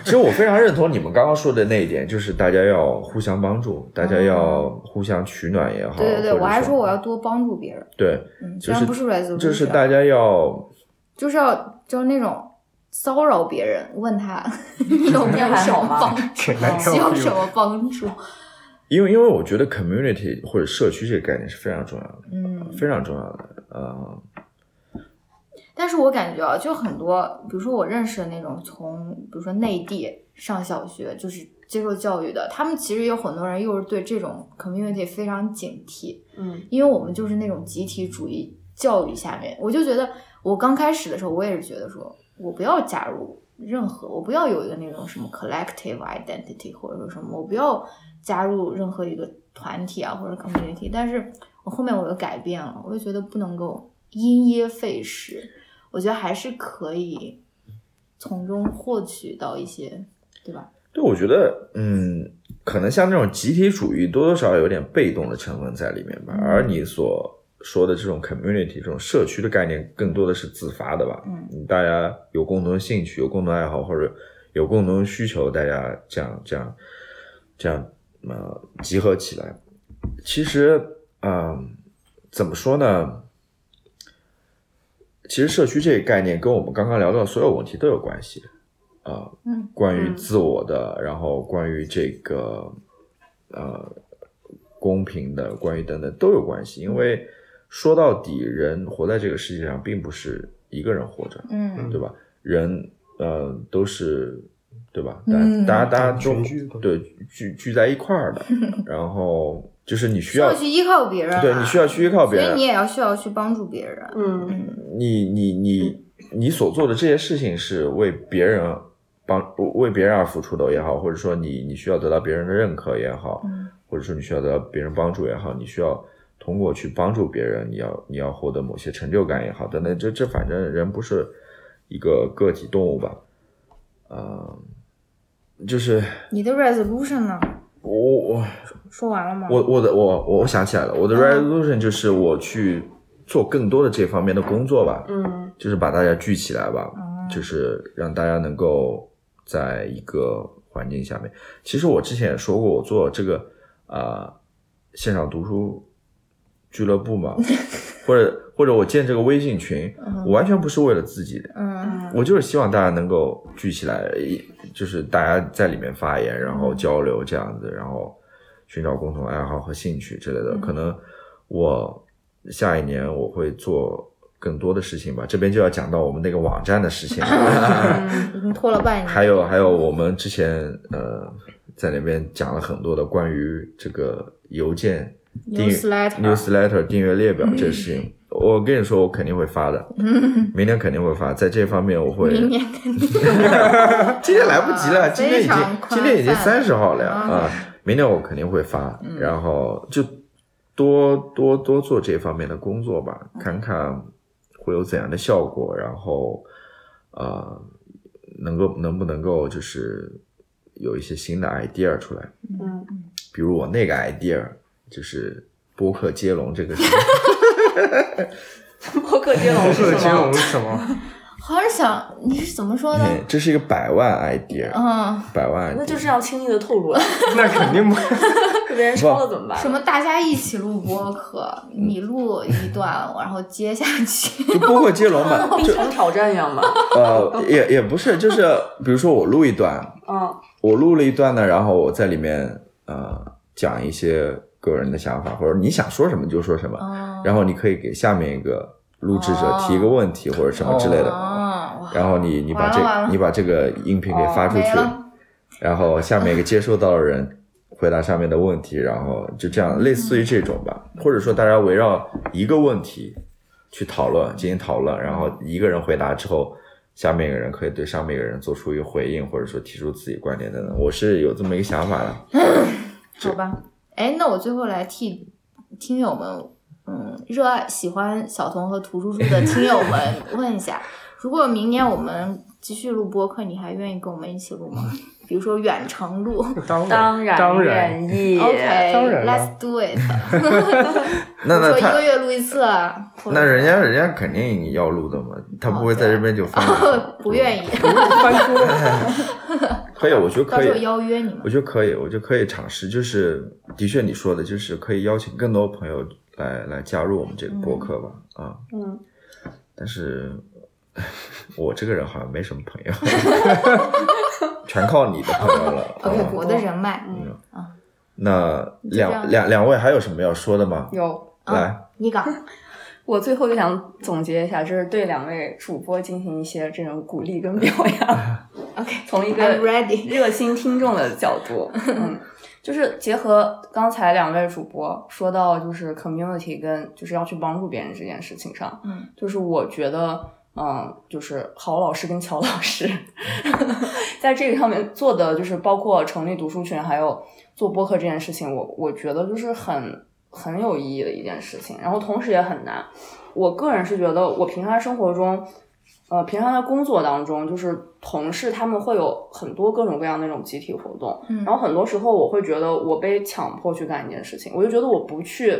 其实我非常认同你们刚刚说的那一点，就是大家要互相帮助，大家要互相取暖也好，对对对，我还说我要多帮助别人。对，嗯，就是不是 resolution，就是大家要就是要就是那种骚扰别人，问他 有没有什么帮助，简单需要什么帮助。因为因为我觉得 community 或者社区这个概念是非常重要的，嗯，非常重要的，呃，但是我感觉啊，就很多，比如说我认识的那种从，比如说内地上小学就是接受教育的，他们其实有很多人又是对这种 community 非常警惕，嗯。因为我们就是那种集体主义教育下面，我就觉得我刚开始的时候，我也是觉得说我不要加入任何，我不要有一个那种什么 collective identity 或者说什么，我不要加入任何一个团体啊或者 community。但是我后面我又改变了，我就觉得不能够因噎废食，我觉得还是可以从中获取到一些，对吧？对，我觉得，嗯，可能像这种集体主义多多少少有点被动的成分在里面吧，嗯而你所说的这种 community 这种社区的概念，更多的是自发的吧。嗯，大家有共同兴趣、有共同爱好或者有共同需求，大家这样这样这样呃集合起来。其实，嗯、怎么说呢？其实社区这个概念跟我们刚刚聊到的所有问题都有关系啊、嗯关于嗯自我的，然后关于这个呃公平的，关于等等都有关系。因为说到底，人活在这个世界上，并不是一个人活着，嗯对吧？人呃都是对吧？大家大家都对聚聚在一块儿的，然后就是你需要需要去依靠别人、啊，对你需要去依靠别人所以你，也要需要去帮助别人。嗯嗯你你你你所做的这些事情是为别人帮为别人而付出的也好，或者说你你需要得到别人的认可也好，嗯或者说你需要得到别人帮助也好，你需要通过去帮助别人，你要你要获得某些成就感也好等等，这这反正人不是一个个体动物吧，呃，就是你的 resolution 呢？我我说完了吗？我我的我我想起来了，我的 resolution 就是我去做更多的这方面的工作吧，嗯就是把大家聚起来吧，嗯就是让大家能够在一个环境下面。其实我之前也说过，我做这个啊、呃线上读书俱乐部嘛，或者或者我建这个微信群，我完全不是为了自己的，嗯我就是希望大家能够聚起来，一就是大家在里面发言，然后交流这样子，然后寻找共同爱好和兴趣之类的。可能我下一年我会做更多的事情吧。这边就要讲到我们那个网站的事情，已经拖了半年。还有还有我们之前呃在那边讲了很多的关于这个邮件 Newsletter newsletter 订阅列表这事情。我跟你说，我肯定会发的，明天肯定会发。在这方面，我会明年肯定 今天来不及了，啊今天已经今天已经泛三十号了呀啊啊！明天我肯定会发，然后就多多多做这方面的工作吧，看看会有怎样的效果，然后啊，能够能不能够就是有一些新的 idea 出来，嗯，比如我那个 idea 就是播客接龙这个事情。播客接龙是什么龙？是什么？好像是想你是怎么说的？嗯这是一个百万 idea，嗯，百万 idea。那就是要轻易的透露了，那肯定不。被别人抄了怎么办？什么大家一起录播客，你录一段，然后接下去。就播客接龙嘛，冰就城挑战一样嘛？呃，也也不是，就是比如说我录一段，嗯我录了一段呢，然后我在里面呃讲一些个人的想法，或者你想说什么就说什么，哦然后你可以给下面一个录制者提一个问题或者什么之类的，哦，然后你你把这你把这个音频给发出去，然后下面一个接收到的人回答上面的问题，然后就这样类似于这种吧，或者说大家围绕一个问题去讨论，进行讨论，然后一个人回答之后，下面一个人可以对上面一个人做出一个回应，或者说提出自己观点等等。我是有这么一个想法的。好吧。哎，那我最后来替听友们，嗯，热爱喜欢小童和涂叔叔的听友们 问一下，如果明年我们继续录播客，你还愿意跟我们一起录吗？比如说远程录。当 当然当然，愿意。当然了 OK，Let's do it。那那他说一个月录一次啊，那人家人家肯定要录的嘛，他不会在这边就放。哦不愿意，翻桌。可以，我觉得可到时候以。邀约你们我。觉得可以，我觉得可以尝试。就是的确你说的，就是可以邀请更多朋友来来加入我们这个播客吧。啊，嗯，但是我这个人好像没什么朋友，全靠你的朋友了。OK，啊我的人脉，嗯那两两两位还有什么要说的吗？有。来，你讲。我最后就想总结一下，就是对两位主播进行一些这种鼓励跟表扬。OK，从一个 ready。热心听众的角度，嗯，就是结合刚才两位主播说到，就是 community 跟就是要去帮助别人这件事情上，嗯，就是我觉得，嗯，就是郝老师跟乔老师 在这个上面做的，就是包括成立读书群，还有做播客这件事情，我我觉得就是很很有意义的一件事情，然后同时也很难。我个人是觉得，我平常生活中。呃，平常在工作当中，就是同事他们会有很多各种各样的那种集体活动，嗯然后很多时候我会觉得我被强迫去干一件事情，我就觉得我不去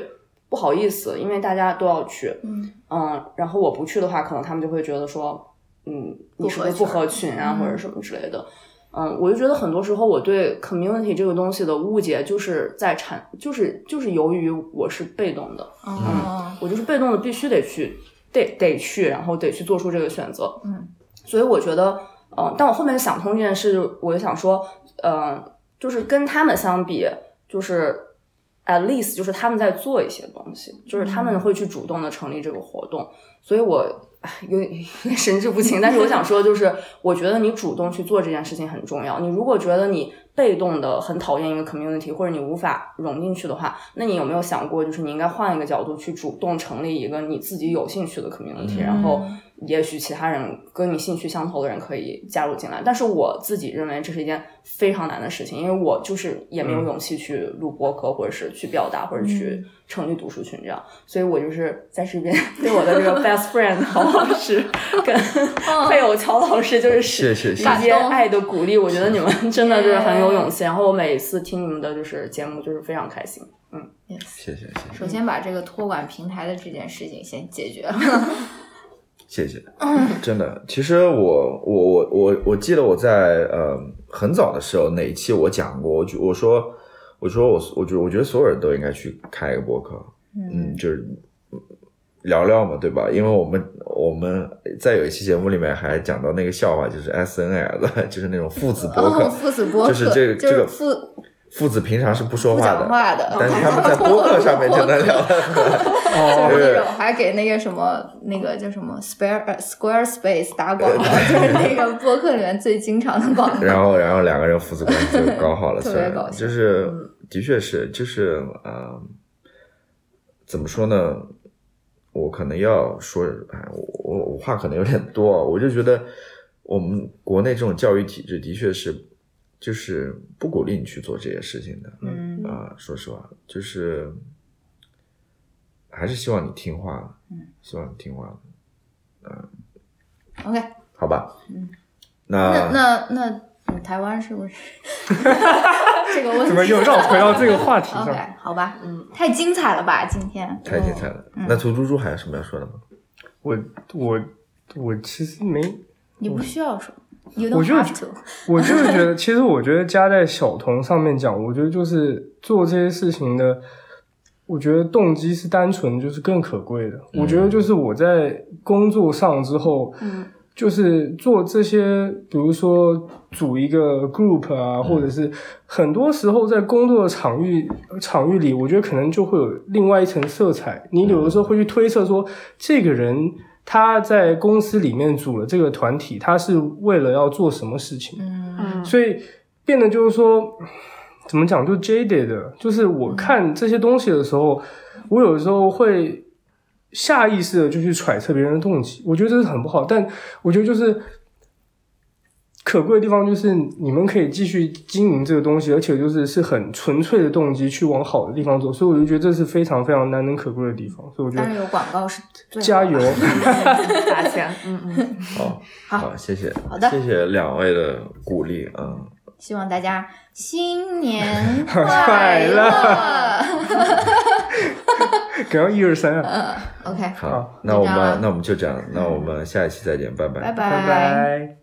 不好意思，因为大家都要去，嗯嗯，然后我不去的话，可能他们就会觉得说，嗯，你是不是不合群啊，嗯或者什么之类的。嗯，我就觉得很多时候我对 community 这个东西的误解，就是在产，就是就是由于我是被动的，嗯，我就是被动的，必须得去，得得去，然后得去做出这个选择。嗯，所以我觉得，呃，但我后面想通这件事，我就想说，呃，就是跟他们相比，就是 at least 就是他们在做一些东西，就是他们会去主动的成立这个活动，所以我。唉 有点神志不清，但是我想说，就是我觉得你主动去做这件事情很重要。你如果觉得你被动的很讨厌一个 community，或者你无法融进去的话，那你有没有想过，就是你应该换一个角度去主动成立一个你自己有兴趣的 community，、然后也许其他人跟你兴趣相投的人可以加入进来，但是我自己认为这是一件非常难的事情，因为我就是也没有勇气去录播客，或者是去表达，或者去成立读书群这样，所以我就是在这边 对我的这个 best friend 曹老师 跟配偶乔老师就是谢谢谢一些爱的鼓励，我觉得你们真的就是很有 勇气，然后我每次听你们的就是节目就是非常开心，嗯，yes.，谢谢谢谢，首先把这个托管平台的这件事情先解决了。谢谢，真的。其实我我我我我记得我在呃很早的时候哪一期我讲过，我就我说我说我我觉得我觉得所有人都应该去开一个博客，嗯，就是聊聊嘛，对吧？因为我们我们在有一期节目里面还讲到那个笑话，就是 S N L 的，就是那种父子博客，父子博客，就是这个这个父。父子平常是不说话的，但是他们在播客上面就能聊。哦，那种还给那个什么那个叫什么 Square Squarespace 打广告，就是那个播客里面最经常的广告。然后，然后两个人父子关系就搞好了，特别搞笑。就是的确是，就是呃，怎么说呢？我可能要说，哎，我我话可能有点多，我就觉得我们国内这种教育体制的确是。就是不鼓励你去做这些事情的，嗯啊，说实话，就是还是希望你听话，嗯，希望你听话，嗯，OK，好吧，嗯，那那那那台湾是不是 这个问题？怎么又绕回到这个话题上？OK，好吧，嗯，太精彩了吧，今天太精彩了。那图猪猪还有什么要说的吗？我我我其实没，你不需要说。我就 我就是觉得，其实我觉得加在小童上面讲，我觉得就是做这些事情的，我觉得动机是单纯，就是更可贵的。我觉得就是我在工作上之后，嗯，就是做这些，比如说组一个 group 啊，或者是很多时候在工作的场域场域里，我觉得可能就会有另外一层色彩。你有的时候会去推测说，这个人。他在公司里面组了这个团体，他是为了要做什么事情？嗯，所以变得就是说，怎么讲，就 jaded 的，就是我看这些东西的时候，我有时候会下意识的就去揣测别人的动机，我觉得这是很不好。但我觉得就是。可贵的地方就是你们可以继续经营这个东西，而且就是是很纯粹的动机去往好的地方走，所以我就觉得这是非常非常难能可贵的地方。所以我觉得当然有广告是加油，打钱，嗯嗯，好，好，谢谢，好的，谢谢两位的鼓励，嗯，希望大家新年快乐，赶快一二三啊，嗯，OK，好，那我们那我们就这样，那我们下一期再见，拜。拜，拜。拜拜。